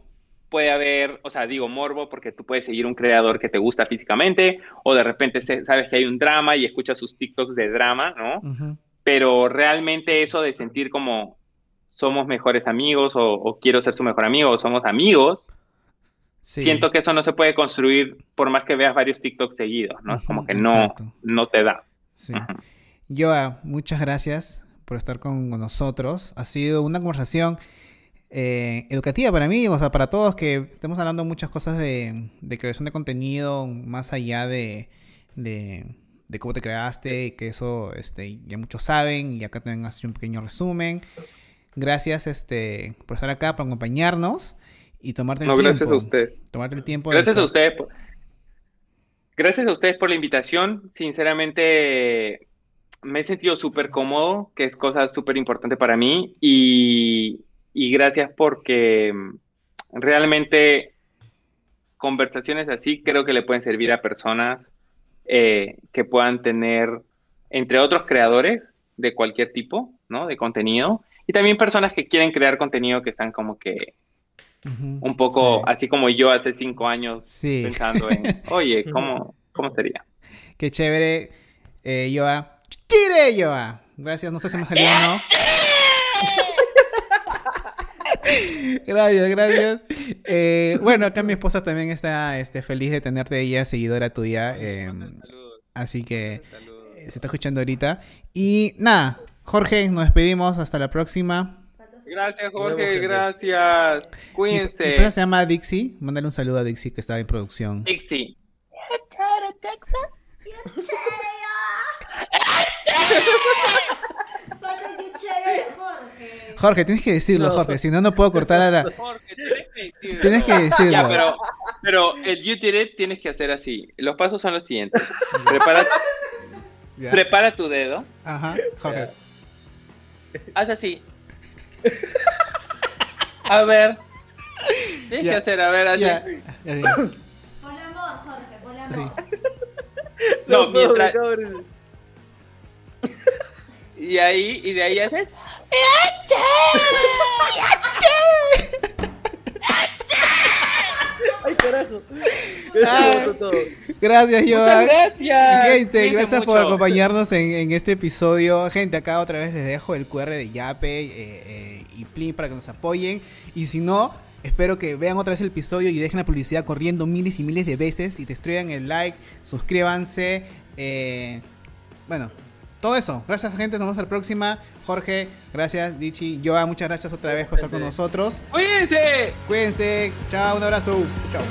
puede haber, o sea, digo morbo porque tú puedes seguir un creador que te gusta físicamente, o de repente se- sabes que hay un drama y escuchas sus TikToks de drama, ¿no? Pero realmente eso de sentir como somos mejores amigos o, o quiero ser su mejor amigo o somos amigos, Sí. siento que eso no se puede construir por más que veas varios TikToks seguidos, ¿no? Como que no, exacto. no te da. Sí. Joa, muchas gracias por estar con nosotros. Ha sido una conversación eh, educativa para mí, o sea, para todos, que estamos hablando muchas cosas de, de creación de contenido, más allá de, de, de cómo te creaste, y que eso este, ya muchos saben, y acá también hace un pequeño resumen. Gracias este, por estar acá, por acompañarnos y tomarte el No, tiempo. gracias a usted. Tomarte el tiempo. de Gracias a ustedes. por- Gracias a ustedes por la invitación. Sinceramente, me he sentido súper cómodo, que es cosa súper importante para mí. Y, y gracias porque mm, realmente conversaciones así creo que le pueden servir a personas eh, que puedan tener, entre otros creadores de cualquier tipo, ¿no? De contenido. Y también personas que quieren crear contenido que están como que Un poco sí. así como yo hace cinco años Sí. pensando en, oye, ¿cómo, cómo sería? Qué chévere, eh, Yoa. ¡Chire, Yoa! Gracias, no sé si me salió o no. gracias, gracias. Eh, bueno, acá mi esposa también está este, feliz de tenerte ella, seguidora tuya. eh, Saludos, así que eh, se está escuchando ahorita. Y nada, Jorge, nos despedimos. Hasta la próxima. Gracias, Jorge, gracias. Mi, mi Cuídense. esposa se llama Dixie. Mándale un saludo a Dixie que está en producción. Dixie. Jorge. Tienes que decirlo. Jorge. Si no, no puedo cortar a la... Jorge, tienes que decirlo. Tienes que decirlo. Ya, pero, pero el You Did It tienes que hacer así. Los pasos son los siguientes. Prepara, prepara tu dedo. Ajá, Jorge. Haz así. A ver. Tienes que hacer, a ver, así. Por amor, Jorge, por. Sí. No, mientras-. Y ahí, y de ahí haces. Ay, carajo. Eso Ay. me botó todo. Gracias, Muchas Joan. gracias. Gente, gracias por acompañarnos en, en este episodio. Gente, acá otra vez les dejo el QR de Yape eh, eh, y Plin para que nos apoyen. Y si no, espero que vean otra vez el episodio y dejen la publicidad corriendo miles y miles de veces. Y destruyan el like, suscríbanse. eh, bueno, todo eso. Gracias, gente. Nos vemos a la próxima. Jorge, gracias, Dichi, Joa, muchas gracias otra vez por estar con nosotros. ¡Cuídense! Cuídense, chao, un abrazo, chao.